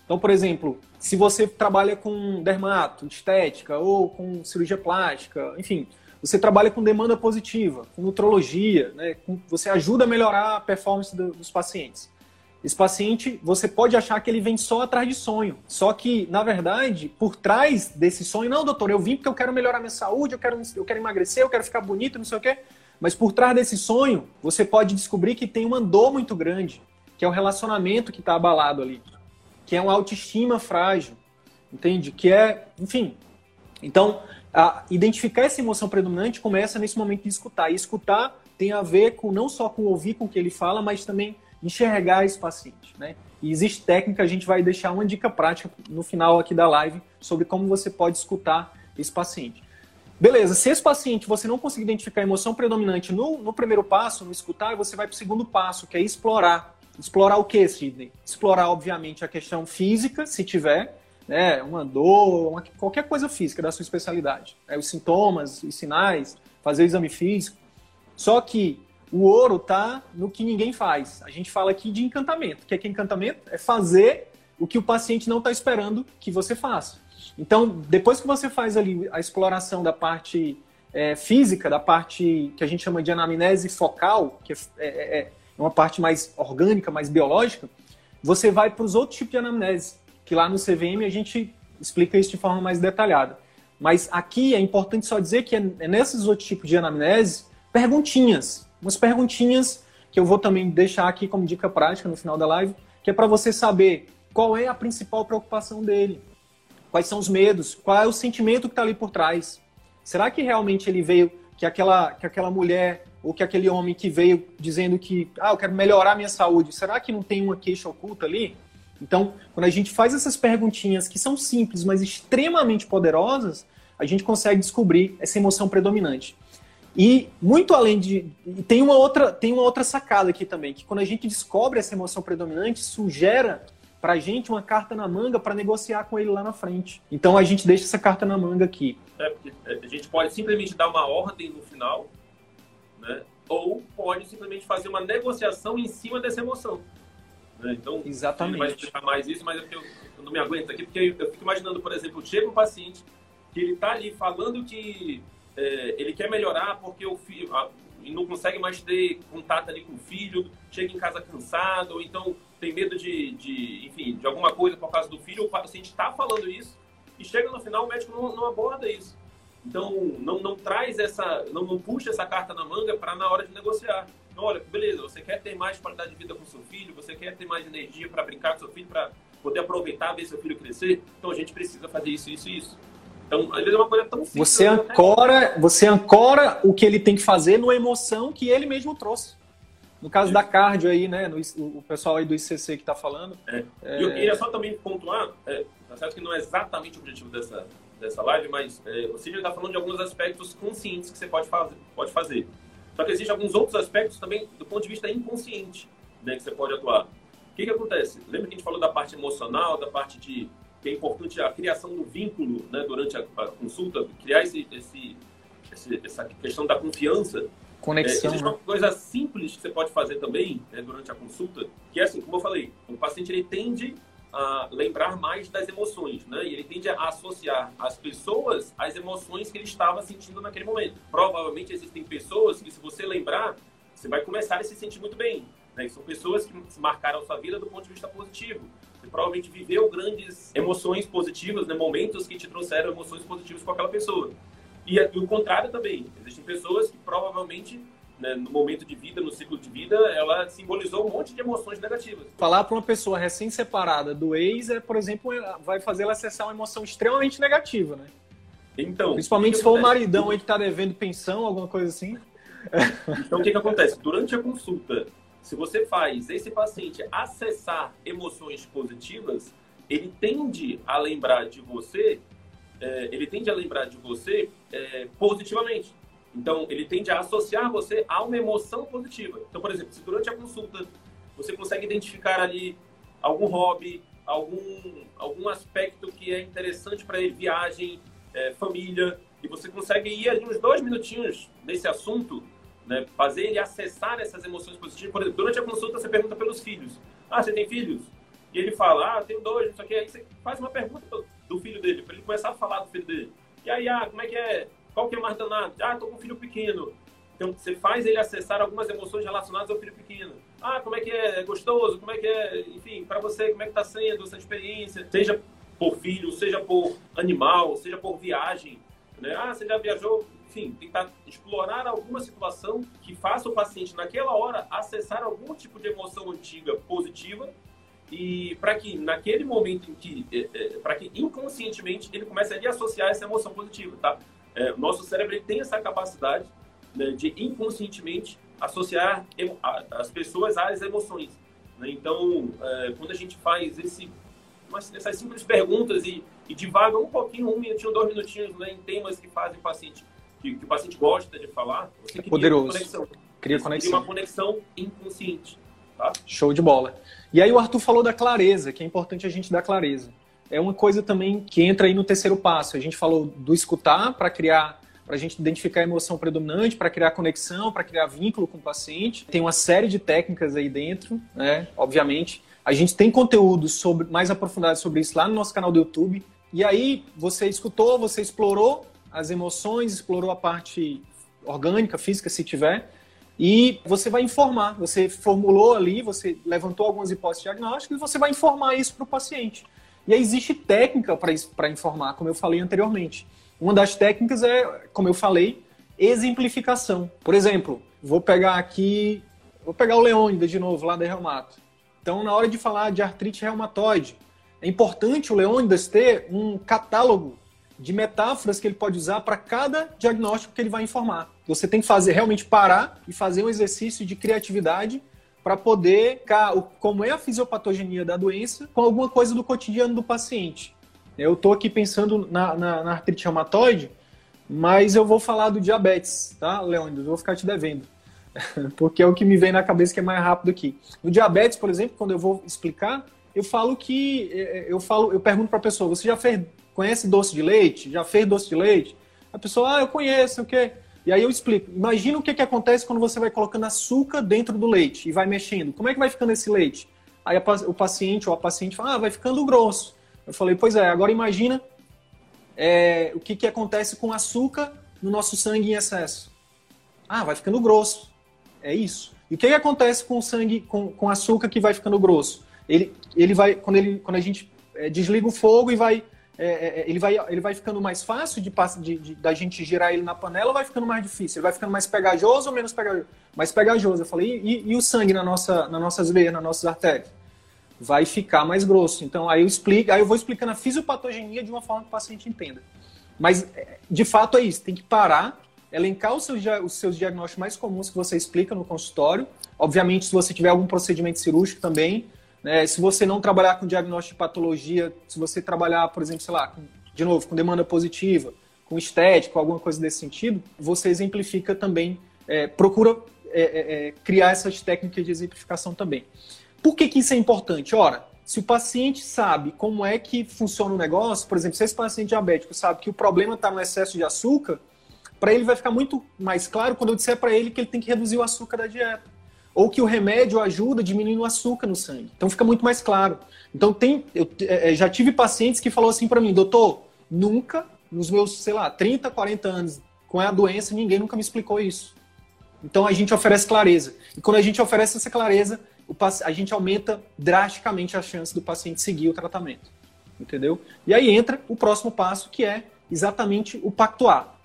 Então, por exemplo, se você trabalha com dermato, estética ou com cirurgia plástica, enfim, você trabalha com demanda positiva, com nutrologia, né? Você ajuda a melhorar a performance do, dos pacientes. Esse paciente, você pode achar que ele vem só atrás de sonho. Só que, na verdade, por trás desse sonho, não, doutor, eu vim porque eu quero melhorar minha saúde, eu quero, eu quero emagrecer, eu quero ficar bonito, não sei o quê. Mas por trás desse sonho, você pode descobrir que tem uma dor muito grande, que é o relacionamento que está abalado ali, que é uma autoestima frágil, entende? Que é, enfim. Então, identificar essa emoção predominante começa nesse momento de escutar. E escutar tem a ver com não só com ouvir com o que ele fala, mas também enxergar esse paciente, né? E existe técnica, a gente vai deixar uma dica prática no final aqui da live sobre como você pode escutar esse paciente. Beleza, se esse paciente você não conseguir identificar a emoção predominante no, no primeiro passo, no escutar, você vai para o segundo passo, que é explorar. Explorar o que, Sidney? Explorar, obviamente, a questão física, se tiver, né, uma dor, uma, qualquer coisa física da sua especialidade. Né, os sintomas, os sinais, fazer o exame físico. Só que o ouro tá no que ninguém faz. A gente fala aqui de encantamento. O que é que é encantamento? É fazer o que o paciente não está esperando que você faça. Então, depois que você faz ali a exploração da parte é, física, da parte que a gente chama de anamnese focal, que é, é, é uma parte mais orgânica, mais biológica, você vai para os outros tipos de anamnese, que lá no CVM a gente explica isso de forma mais detalhada. Mas aqui é importante só dizer que é, é nesses outros tipos de anamnese, perguntinhas, umas perguntinhas que eu vou também deixar aqui como dica prática no final da live, que é para você saber qual é a principal preocupação dele, quais são os medos, qual é o sentimento que está ali por trás. Será que realmente ele veio, que aquela, que aquela mulher ou que aquele homem que veio dizendo que, ah, eu quero melhorar minha saúde, será que não tem uma queixa oculta ali? Então, quando a gente faz essas perguntinhas que são simples, mas extremamente poderosas, a gente consegue descobrir essa emoção predominante. E muito além de. Tem uma outra, tem uma outra sacada aqui também, que quando a gente descobre essa emoção predominante, sugera para a gente uma carta na manga para negociar com ele lá na frente. Então a gente deixa essa carta na manga aqui. É, é, a gente pode simplesmente dar uma ordem no final, né? ou pode simplesmente fazer uma negociação em cima dessa emoção. Né? Então, Exatamente. vai explicar mais isso, mas é eu, eu não me aguento aqui, porque eu fico imaginando, por exemplo, chega um paciente que ele está ali falando que é, ele quer melhorar porque o a, não consegue mais ter contato ali com o filho, chega em casa cansado, ou então tem medo de, de, enfim, de alguma coisa por causa do filho, o paciente está falando isso e chega no final o médico não, não aborda isso. Então, não, não traz essa, não, não puxa essa carta na manga para na hora de negociar. Então, olha, beleza, você quer ter mais qualidade de vida com seu filho, você quer ter mais energia para brincar com seu filho, para poder aproveitar, ver seu filho crescer, então a gente precisa fazer isso, isso e isso. Então, às vezes é uma coisa tão simples. Você né? ancora, você ancora o que ele tem que fazer numa emoção que ele mesmo trouxe. No caso da cardio aí, né, no, o pessoal aí do ICC que está falando. É. É... Eu queria só também pontuar, é, tá certo que não é exatamente o objetivo dessa, dessa live, mas é, o Sidney está falando de alguns aspectos conscientes que você pode fazer, pode fazer. Só que existem alguns outros aspectos também do ponto de vista inconsciente né, que você pode atuar. O que, que acontece? Lembra que a gente falou da parte emocional, da parte de que é importante a criação do vínculo né, durante a, a, consulta, criar esse, esse, essa questão da confiança. Conexão. É, existe né? uma coisa simples que você pode fazer também né, durante a consulta, que é assim, como eu falei, o paciente ele tende a lembrar mais das emoções, né? E ele tende a associar as pessoas às emoções que ele estava sentindo naquele momento. Provavelmente existem pessoas que, se você lembrar, você vai começar a se sentir muito bem. Né? São pessoas que marcaram sua vida do ponto de vista positivo. Provavelmente viveu grandes emoções positivas, né? momentos que te trouxeram emoções positivas com aquela pessoa. E, e o contrário também. Existem pessoas que provavelmente né, no momento de vida, no ciclo de vida, ela simbolizou um monte de emoções negativas. Falar para uma pessoa recém-separada do ex, é, por exemplo, vai fazer ela acessar uma emoção extremamente negativa, né? Então, Principalmente se for o maridão aí que está devendo pensão, alguma coisa assim. Então, o que, que acontece? Durante a consulta, se você faz esse paciente acessar emoções positivas, ele tende a lembrar de você, é, ele tende a lembrar de você é, positivamente. Então, ele tende a associar você a uma emoção positiva. Então, por exemplo, se durante a consulta você consegue identificar ali algum hobby, algum, algum aspecto que é interessante para ele, viagem, é, família, e você consegue ir ali uns dois minutinhos nesse assunto, né, fazer ele acessar essas emoções positivas. Por exemplo, durante a consulta você pergunta pelos filhos. Ah, você tem filhos? E ele fala, ah, tenho dois, não sei o que. Aí você faz uma pergunta do filho dele, para ele começar a falar do filho dele. E aí, ah, como é que é? Qual que é mais danado? Ah, estou com um filho pequeno. Então, você faz ele acessar algumas emoções relacionadas ao filho pequeno. Ah, como é que é? é gostoso? Como é que é? Enfim, para você, como é que está sendo essa experiência? Seja por filho, seja por animal, seja por viagem. Né? Ah, você já viajou? Enfim, tentar explorar alguma situação que faça o paciente, naquela hora, acessar algum tipo de emoção antiga positiva e para que naquele momento em que, é, é, para que inconscientemente ele comece a associar essa emoção positiva, tá? É, nosso cérebro tem essa capacidade né, de inconscientemente associar as pessoas às emoções. Né? Então, é, quando a gente faz esse, essas simples perguntas e, e divaga um pouquinho, um minutinho, dois minutinhos né, em temas que fazem o paciente, que, que o paciente gosta de falar, você cria Poderoso. uma conexão. Cria, conexão. cria uma conexão inconsciente. Tá? Show de bola. E aí o Arthur falou da clareza, que é importante a gente dar clareza. é uma coisa também que entra aí no terceiro passo. A gente falou do escutar para criar para a gente identificar a emoção predominante, para criar conexão, para criar vínculo com o paciente. Tem uma série de técnicas aí dentro, né? Obviamente. A gente tem conteúdo sobre, mais aprofundado sobre isso lá no nosso canal do YouTube. E aí, você escutou, você explorou as emoções, explorou a parte orgânica, física, se tiver, e você vai informar. Você formulou ali, você levantou algumas hipóteses diagnósticas e você vai informar isso para o paciente. E aí existe técnica para informar, como eu falei anteriormente. Uma das técnicas é, como eu falei, exemplificação. Por exemplo, vou pegar aqui, vou pegar o Leônidas de novo, lá da Reumato. Então, na hora de falar de artrite reumatoide, é importante o Leônidas ter um catálogo de metáforas que ele pode usar para cada diagnóstico que ele vai informar. Você tem que fazer realmente parar e fazer um exercício de criatividade para poder como é a fisiopatogenia da doença com alguma coisa do cotidiano do paciente. Eu estou aqui pensando na, na, na, artrite reumatoide, mas eu vou falar do diabetes, tá, Leônidas? Vou ficar te devendo. Porque é o que me vem na cabeça que é mais rápido aqui. No diabetes, por exemplo, quando eu vou explicar, eu falo que é, é, eu falo, eu pergunto para a pessoa: você já fez, conhece doce de leite? Já fez doce de leite? A pessoa, ah, eu conheço, o quê? E aí eu explico. Imagina o que, que acontece quando você vai colocando açúcar dentro do leite e vai mexendo. Como é que vai ficando esse leite? Aí o paciente ou a paciente fala, ah, vai ficando grosso. Eu falei, pois é, agora imagina é, o que, que acontece com açúcar no nosso sangue em excesso. Ah, vai ficando grosso. É isso. E o que, que acontece com o sangue, com, com açúcar que vai ficando grosso? Ele, ele vai, quando, ele, quando a gente é, desliga o fogo e vai, é, é, é ele vai, ele vai ficando mais fácil de, de, de, da gente girar ele na panela ou vai ficando mais difícil? Ele vai ficando mais pegajoso ou menos pegajoso? Mais pegajoso. Eu falei, e, e o sangue na nossa, nas nossas veias, nas nossas artérias? vai ficar mais grosso. Então, aí eu explico, aí eu vou explicando a fisiopatogenia de uma forma que o paciente entenda. Mas, é, de fato, é isso. Tem que parar, elencar os seus, os seus diagnósticos mais comuns que você explica no consultório. Obviamente, se você tiver algum procedimento cirúrgico também. Né? Se você não trabalhar com diagnóstico de patologia, se você trabalhar, por exemplo, sei lá, com, de novo, com demanda positiva, com estética, alguma coisa desse sentido, você exemplifica também, é, procura é, é, é criar essas técnicas de exemplificação também. Por que, que isso é importante? Ora, se o paciente sabe como é que funciona o negócio, por exemplo, se esse paciente diabético sabe que o problema está no excesso de açúcar, para ele vai ficar muito mais claro quando eu disser para ele que ele tem que reduzir o açúcar da dieta. Ou que o remédio ajuda diminuindo o açúcar no sangue. Então fica muito mais claro. Então tem, eu é, já tive pacientes que falou assim para mim, doutor, nunca, nos meus, sei lá, 30, 40 anos com a doença, ninguém nunca me explicou isso. Então a gente oferece clareza. E quando a gente oferece essa clareza, a gente aumenta drasticamente a chance do paciente seguir o tratamento. Entendeu? E aí entra o próximo passo, que é exatamente o pactuar.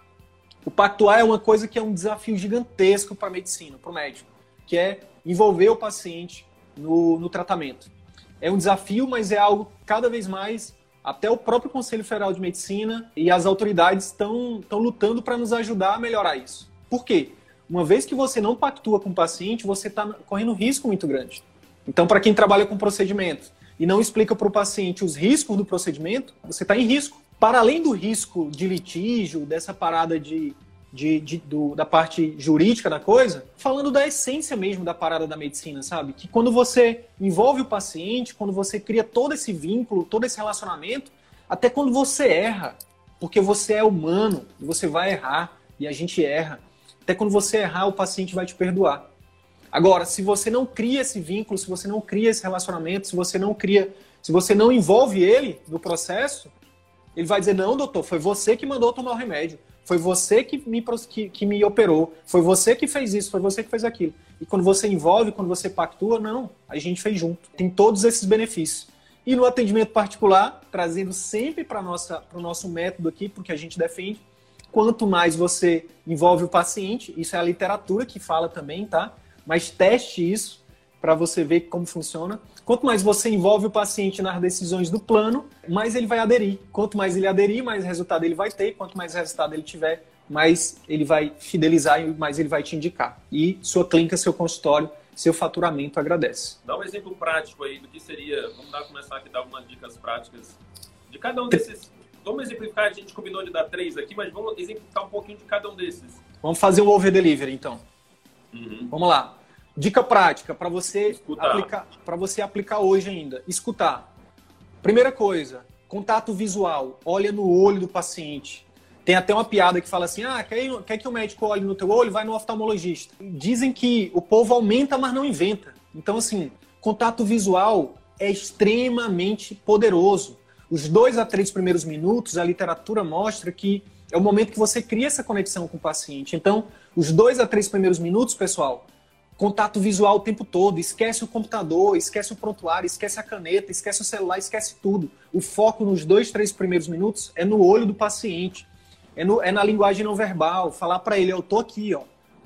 O pactuar é uma coisa que é um desafio gigantesco para a medicina, para o médico, que é envolver o paciente no, no tratamento. É um desafio, mas é algo cada vez mais até o próprio Conselho Federal de Medicina e as autoridades estão lutando para nos ajudar a melhorar isso. Por quê? Uma vez que você não pactua com o paciente, você está correndo risco muito grande. Então, para quem trabalha com procedimento e não explica para o paciente os riscos do procedimento, você está em risco. Para além do risco de litígio, dessa parada de, de, de do, da parte jurídica da coisa, falando da essência mesmo da parada da medicina, sabe? Que quando você envolve o paciente, quando você cria todo esse vínculo, todo esse relacionamento, até quando você erra, porque você é humano, você vai errar e a gente erra. Até quando você errar, o paciente vai te perdoar. Agora, se você não cria esse vínculo, se você não cria esse relacionamento, se você não cria, se você não envolve ele no processo, ele vai dizer: Não, doutor, foi você que mandou tomar o remédio. Foi você que me, que, que me operou. Foi você que fez isso. Foi você que fez aquilo. E quando você envolve, quando você pactua, não, a gente fez junto. Tem todos esses benefícios. E no atendimento particular, trazendo sempre para o nosso método aqui, porque a gente defende, Quanto mais você envolve o paciente, isso é a literatura que fala também, tá? Mas teste isso para você ver como funciona. Quanto mais você envolve o paciente nas decisões do plano, mais ele vai aderir. Quanto mais ele aderir, mais resultado ele vai ter. Quanto mais resultado ele tiver, mais ele vai fidelizar e mais ele vai te indicar. E sua clínica, seu consultório, seu faturamento agradece. Dá um exemplo prático aí do que seria. Vamos dar, começar aqui a dar algumas dicas práticas de cada um desses Vamos exemplificar, a gente combinou de dar três aqui, mas vamos exemplificar um pouquinho de cada um desses. Vamos fazer o over delivery, então. Uhum. Vamos lá. Dica prática para você aplicar, para você aplicar hoje ainda. Escutar. Primeira coisa, contato visual, olha no olho do paciente. Tem até uma piada que fala assim: ah, quer, quer que o médico olhe no teu olho? Vai no oftalmologista. Dizem que o povo aumenta, mas não inventa. Então, assim, contato visual é extremamente poderoso. Os dois a três primeiros minutos, a literatura mostra que é o momento que você cria essa conexão com o paciente. Então, os dois a três primeiros minutos, pessoal, contato visual o tempo todo, esquece o computador, esquece o prontuário, esquece a caneta, esquece o celular, esquece tudo. O foco nos dois, três primeiros minutos é no olho do paciente, é, no, é na linguagem não verbal, falar para ele, eu tô aqui, ó,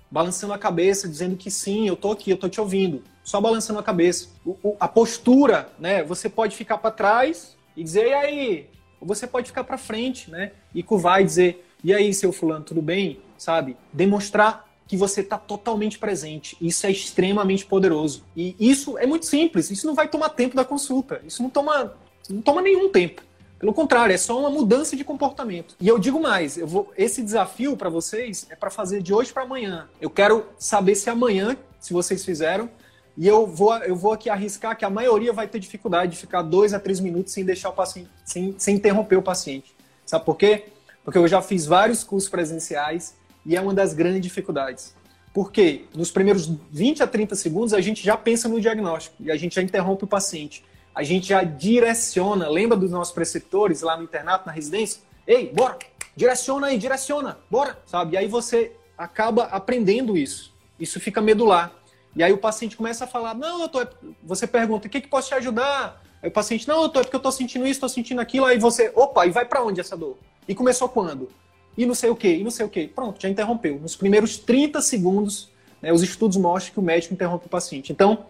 balançando a cabeça, dizendo que sim, eu tô aqui, eu tô te ouvindo, só balançando a cabeça. O, o, a postura, né, você pode ficar para trás e dizer, e aí? Ou você pode ficar para frente, né, e curvar e dizer, e aí, seu fulano, tudo bem? Sabe? Demonstrar que você está totalmente presente. Isso é extremamente poderoso. E isso é muito simples. Isso não vai tomar tempo da consulta. Isso não toma, não toma nenhum tempo. Pelo contrário, é só uma mudança de comportamento. E eu digo mais, eu vou, esse desafio para vocês é para fazer de hoje para amanhã. Eu quero saber se amanhã, se vocês fizeram, e eu vou, eu vou aqui arriscar que a maioria vai ter dificuldade de ficar dois a três minutos sem deixar o paciente, sem, sem interromper o paciente. Sabe por quê? Porque eu já fiz vários cursos presenciais e é uma das grandes dificuldades. Porque nos primeiros 20 a 30 segundos a gente já pensa no diagnóstico e a gente já interrompe o paciente. A gente já direciona. Lembra dos nossos preceptores lá no internato, na residência? Ei, bora! Direciona aí, direciona, bora! Sabe? E aí você acaba aprendendo isso. Isso fica medular. E aí o paciente começa a falar: Não, doutor, você pergunta: O que, que posso te ajudar? Aí o paciente: Não, doutor, é porque eu tô sentindo isso, estou sentindo aquilo. Aí você: Opa, e vai para onde essa dor? E começou quando? E não sei o que, e não sei o que. Pronto, já interrompeu. Nos primeiros 30 segundos, né, os estudos mostram que o médico interrompe o paciente. Então,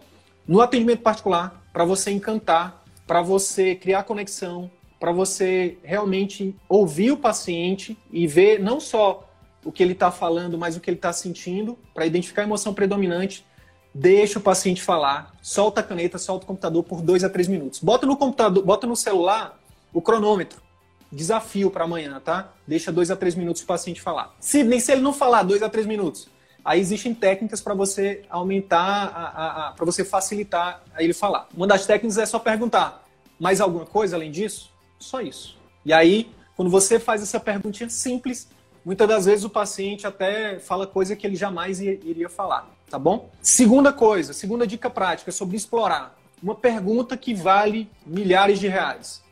no atendimento particular, para você encantar, para você criar conexão, para você realmente ouvir o paciente e ver não só o que ele está falando, mas o que ele está sentindo, para identificar a emoção predominante, deixa o paciente falar, solta a caneta, solta o computador por dois a três minutos. Bota no computador, bota no celular o cronômetro desafio para amanhã, tá? Deixa dois a três minutos o paciente falar. Se nem se ele não falar dois a três minutos, aí existem técnicas para você aumentar, para você facilitar ele falar. Uma das técnicas é só perguntar: mais alguma coisa além disso? Só isso. E aí, quando você faz essa perguntinha simples, muitas das vezes o paciente até fala coisa que ele jamais iria falar, tá bom? Segunda coisa, segunda dica prática sobre explorar. Uma pergunta que vale milhares de reais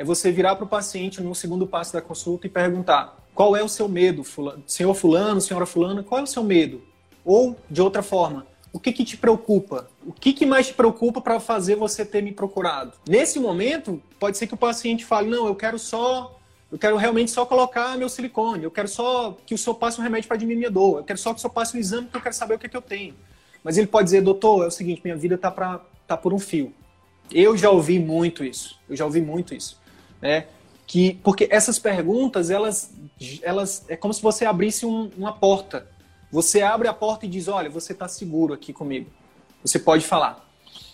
é você virar para o paciente no segundo passo da consulta e perguntar qual é o seu medo, fulano, senhor fulano, senhora fulana, qual é o seu medo? Ou, de outra forma, o que, que te preocupa? O que, que mais te preocupa para fazer você ter me procurado? Nesse momento, pode ser que o paciente fale, não, eu quero só, eu quero realmente só colocar meu silicone, eu quero só que o senhor passe um remédio para diminuir a dor, eu quero só que o senhor passe um exame porque eu quero saber o que, que eu tenho. Mas ele pode dizer, doutor, é o seguinte, minha vida está tá por um fio. Eu já ouvi muito isso, eu já ouvi muito isso né? Que, porque essas perguntas, elas, elas é como se você abrisse um, uma porta. Você abre a porta e diz, olha, você está seguro aqui comigo. Você pode falar.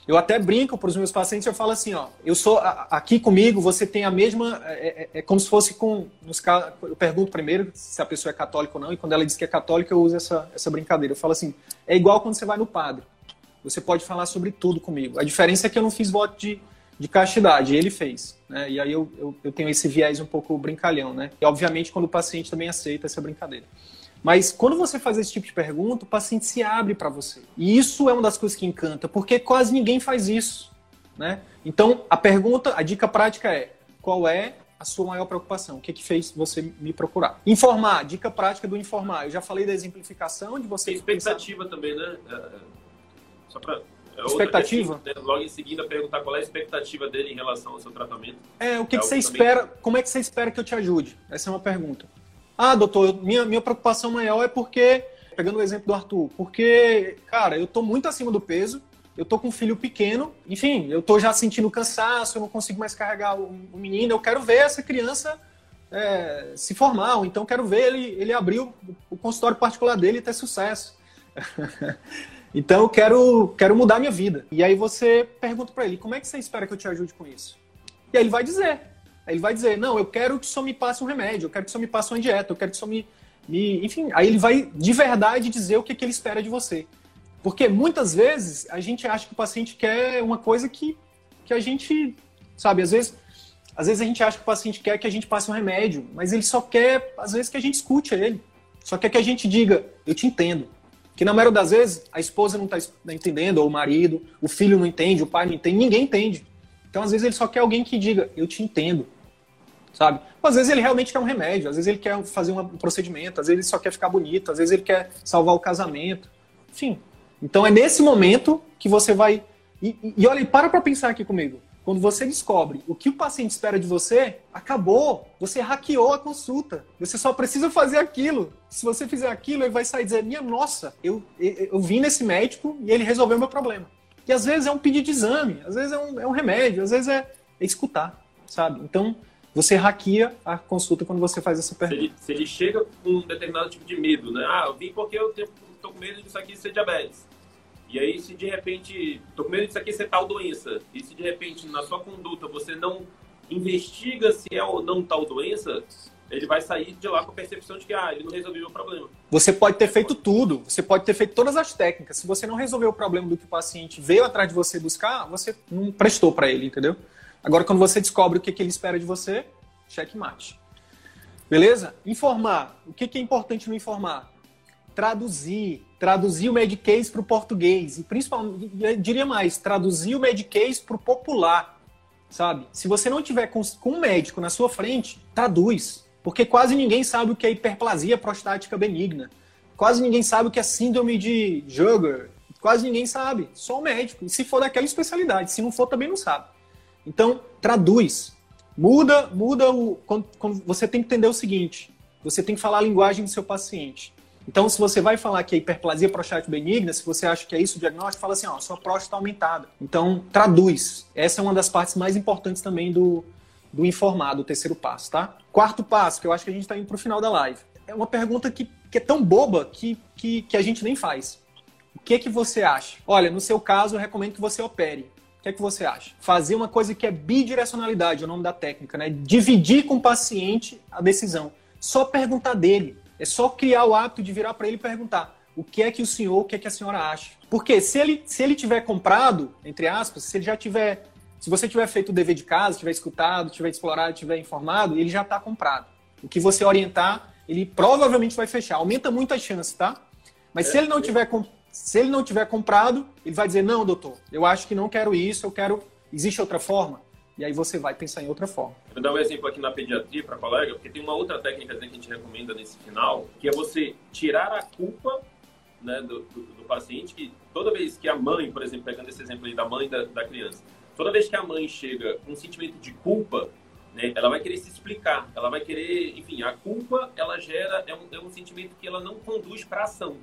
Eu até brinco para os meus pacientes, eu falo assim, ó, eu sou aqui comigo, você tem a mesma, é, é, é como se fosse com, nos, eu pergunto primeiro se a pessoa é católica ou não, e quando ela diz que é católica, eu uso essa, essa brincadeira. Eu falo assim, é igual quando você vai no padre. Você pode falar sobre tudo comigo. A diferença é que eu não fiz voto de, de castidade, ele fez. Né? E aí eu, eu, eu, tenho esse viés um pouco brincalhão, né? E obviamente quando o paciente também aceita essa brincadeira. Mas quando você faz esse tipo de pergunta, o paciente se abre para você. E isso é uma das coisas que encanta, porque quase ninguém faz isso, né? Então, a pergunta, a dica prática é: qual é a sua maior preocupação? O que, que fez você me procurar? Informar, dica prática do informar. Eu já falei da exemplificação de você. expectativa pensar... também, né? É, é, só para é expectativa? Né? Logo em seguida, perguntar qual é a expectativa dele em relação ao seu tratamento. É, o que, é que você espera, também... como é que você espera que eu te ajude? Essa é uma pergunta. Ah, doutor, minha, minha preocupação maior é porque, pegando o exemplo do Arthur, porque, cara, eu tô muito acima do peso, eu tô com um filho pequeno, enfim, eu tô já sentindo cansaço, eu não consigo mais carregar o, o menino, eu quero ver essa criança é, se formar, então quero ver ele, ele abrir o, o consultório particular dele e ter sucesso. Então eu quero, quero mudar minha vida. E aí você pergunta para ele, como é que você espera que eu te ajude com isso? E aí ele vai dizer. Aí ele vai dizer, não, eu quero que só me passe um remédio, eu quero que só me passe uma dieta, eu quero que só me, me... Enfim, aí ele vai de verdade dizer o que, que ele espera de você. Porque muitas vezes a gente acha que o paciente quer uma coisa que, que a gente, sabe, às vezes Às vezes a gente acha que o paciente quer que a gente passe um remédio, mas ele só quer, às vezes, que a gente escute ele. Só quer que a gente diga, eu te entendo. Que na maioria das vezes a esposa não está entendendo, ou o marido, o filho não entende, o pai não entende, ninguém entende. Então, às vezes, ele só quer alguém que diga, eu te entendo. Sabe? Ou, às vezes ele realmente quer um remédio, às vezes ele quer fazer um procedimento, às vezes ele só quer ficar bonito, às vezes ele quer salvar o casamento. Enfim. Então é nesse momento que você vai. E, e olha, para para pensar aqui comigo. Quando você descobre o que o paciente espera de você, acabou. Você hackeou a consulta. Você só precisa fazer aquilo. Se você fizer aquilo, ele vai sair dizendo: Minha nossa, eu, eu, eu vim nesse médico e ele resolveu meu problema. E às vezes é um pedido de exame, às vezes é um, é um remédio, às vezes é, é escutar, sabe? Então, você hackeia a consulta quando você faz essa pergunta. Se ele, se ele chega com um determinado tipo de medo, né? Ah, eu vim porque eu estou com medo disso aqui ser diabetes. E aí, se de repente, tô com medo disso aqui ser tal doença, e se de repente na sua conduta você não investiga se é ou não tal doença, ele vai sair de lá com a percepção de que ah, ele não resolveu o problema. Você pode ter feito tudo, você pode ter feito todas as técnicas. Se você não resolveu o problema do que o paciente veio atrás de você buscar, você não prestou para ele, entendeu? Agora, quando você descobre o que, que ele espera de você, checkmate. Beleza? Informar. O que, que é importante no informar? Traduzir traduzir o Medicase para o português. E principalmente, eu diria mais, traduzir o Medicase para o popular, sabe? Se você não tiver com, com um médico na sua frente, traduz. Porque quase ninguém sabe o que é hiperplasia prostática benigna. Quase ninguém sabe o que é síndrome de Jugger. Quase ninguém sabe. Só o médico. E se for daquela especialidade. Se não for, também não sabe. Então, traduz. Muda, muda o. Quando, quando você tem que entender o seguinte: você tem que falar a linguagem do seu paciente. Então, se você vai falar que é hiperplasia prostática benigna, se você acha que é isso o diagnóstico, fala assim, ó, sua próstata está aumentada. Então, traduz. Essa é uma das partes mais importantes também do, do informar, do terceiro passo, tá? Quarto passo, que eu acho que a gente está indo para o final da live. É uma pergunta que, que é tão boba que, que, que a gente nem faz. O que é que você acha? Olha, no seu caso, eu recomendo que você opere. O que é que você acha? Fazer uma coisa que é bidirecionalidade, é o nome da técnica, né? Dividir com o paciente a decisão. Só perguntar dele. É só criar o hábito de virar para ele e perguntar o que é que o senhor, o que é que a senhora acha. Porque se ele, se ele tiver comprado, entre aspas, se ele já tiver. Se você tiver feito o dever de casa, tiver escutado, tiver explorado, tiver informado, ele já está comprado. O que você orientar, ele provavelmente vai fechar. Aumenta muito as chances, tá? Mas se ele não tiver se ele não tiver comprado, ele vai dizer: "Não, doutor, eu acho que não quero isso, eu quero existe outra forma?" E aí você vai pensar em outra forma. Vou dar um exemplo aqui na pediatria para colega, porque tem uma outra técnica que a gente recomenda nesse final, que é você tirar a culpa né, do, do, do, paciente, que toda vez que a mãe, por exemplo, pegando esse exemplo aí da mãe da, da criança, toda vez que a mãe chega com um sentimento de culpa, né, ela vai querer se explicar, ela vai querer, enfim, a culpa, ela gera, é um, é um sentimento que ela não conduz para ação.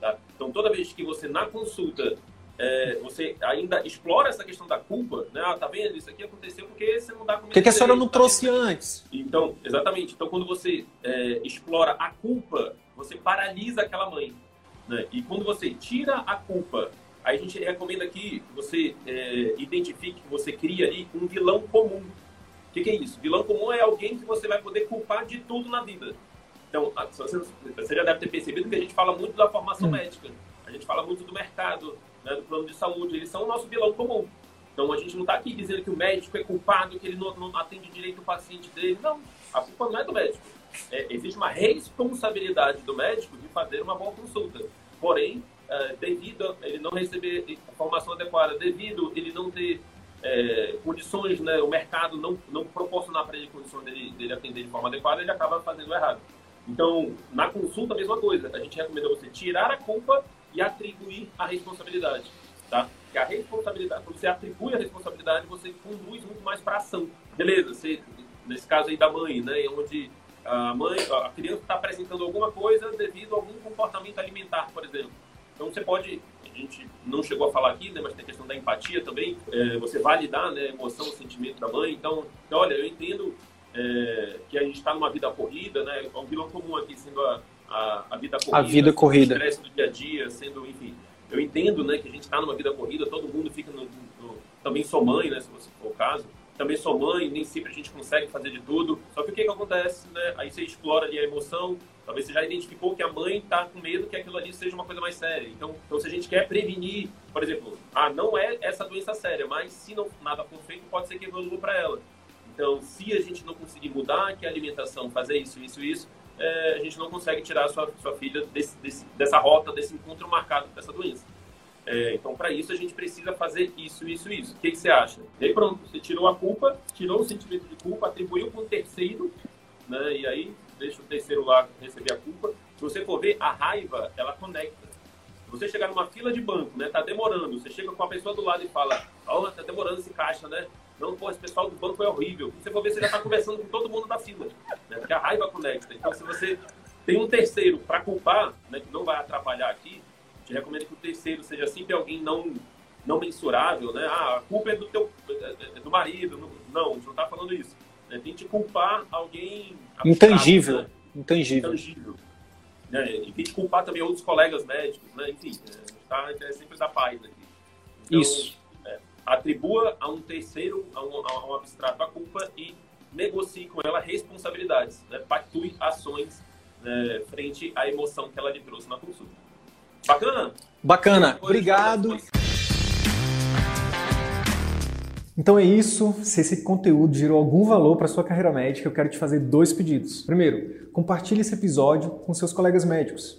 Tá? Então, toda vez que você, na consulta, é, você ainda explora essa questão da culpa, né? Ah, tá vendo? Isso aqui aconteceu porque você não dá comida. Por que, que a senhora não trouxe antes? Então, exatamente. Então, quando você é, explora a culpa, você paralisa aquela mãe. Né? E quando você tira a culpa, aí a gente recomenda aqui que você é, identifique, que você cria ali um vilão comum. O que, que, é isso? Vilão comum é alguém que você vai poder culpar de tudo na vida. Então, você, você já deve ter percebido que a gente fala muito da formação hum. médica. A gente fala muito do mercado, né, do plano de saúde, eles são o nosso vilão comum. Então a gente não está aqui dizendo que o médico é culpado, que ele não, não, atende direito o paciente dele. Não, a culpa não é do médico. É, existe uma responsabilidade do médico de fazer uma boa consulta. Porém, é, devido a ele não receber informação adequada, devido ele não ter é, condições, né, o mercado não, não proporcionar para ele condições dele, dele atender de forma adequada, ele acaba fazendo errado. Então, na consulta, a mesma coisa. A gente recomenda você tirar a culpa e atribuir a responsabilidade, tá? Que a responsabilidade, quando você atribui a responsabilidade, você conduz muito mais para ação. Beleza, você, nesse caso aí da mãe, né, onde a mãe, a criança está apresentando alguma coisa devido a algum comportamento alimentar, por exemplo. Então você pode, a gente não chegou a falar aqui, né, mas tem a questão da empatia também. É, você validar, né, a emoção, o sentimento da mãe. Então, então olha, eu entendo é, que a gente está numa vida corrida, né? É um vilão comum aqui sendo a, a, a vida corrida. A vida corrida. O estresse do dia a dia, sendo, enfim. Eu entendo, né, que a gente está numa vida corrida, todo mundo fica no, no, Também sou mãe, né, se você for o caso. Também sou mãe, nem sempre a gente consegue fazer de tudo. Só que o que, que acontece, né? Aí você explora ali a emoção, talvez você já identificou que a mãe está com medo que aquilo ali seja uma coisa mais séria. Então, então, se a gente quer prevenir, por exemplo, ah, não é essa doença séria, mas se não nada for feito, pode ser que evolua para ela. Então, se a gente não conseguir mudar aqui a alimentação, fazer isso, isso, isso, é, a gente não consegue tirar a sua, sua filha desse, desse, dessa rota, desse encontro marcado com essa doença. É, então, para isso, a gente precisa fazer isso, isso, isso. O que, que, você acha? E aí, pronto, você tirou a culpa, tirou o sentimento de culpa, atribuiu para um terceiro, né? e aí deixa o terceiro lá receber a culpa. Se você for ver, a raiva, ela conecta. Se você chegar numa fila de banco, né, tá demorando, você chega com a pessoa do lado e fala, ó, oh, tá demorando esse caixa, né? Não, pô, esse pessoal do banco é horrível. Você for ver, você já tá conversando com todo mundo da fila, né? Porque a raiva conecta. Então, se você tem um terceiro para culpar, né, que não vai atrapalhar aqui, te recomendo que o terceiro seja sempre alguém não não mensurável, né? Ah, a culpa é do teu é, é do marido. Não, a gente não está falando isso. Né? Tem que culpar alguém abstrato, intangível, né? intangível. intangível. Né? E tem que culpar também outros colegas médicos, né? Enfim, tá, é sempre da paz aqui. Então, isso. Atribua a um terceiro, a um, a um abstrato a culpa e negocie com ela responsabilidades, né? pactue ações né, frente à emoção que ela lhe trouxe na consulta. Bacana? Bacana. Obrigado. Então é isso. Se esse conteúdo gerou algum valor para sua carreira médica, eu quero te fazer dois pedidos. Primeiro, compartilhe esse episódio com seus colegas médicos,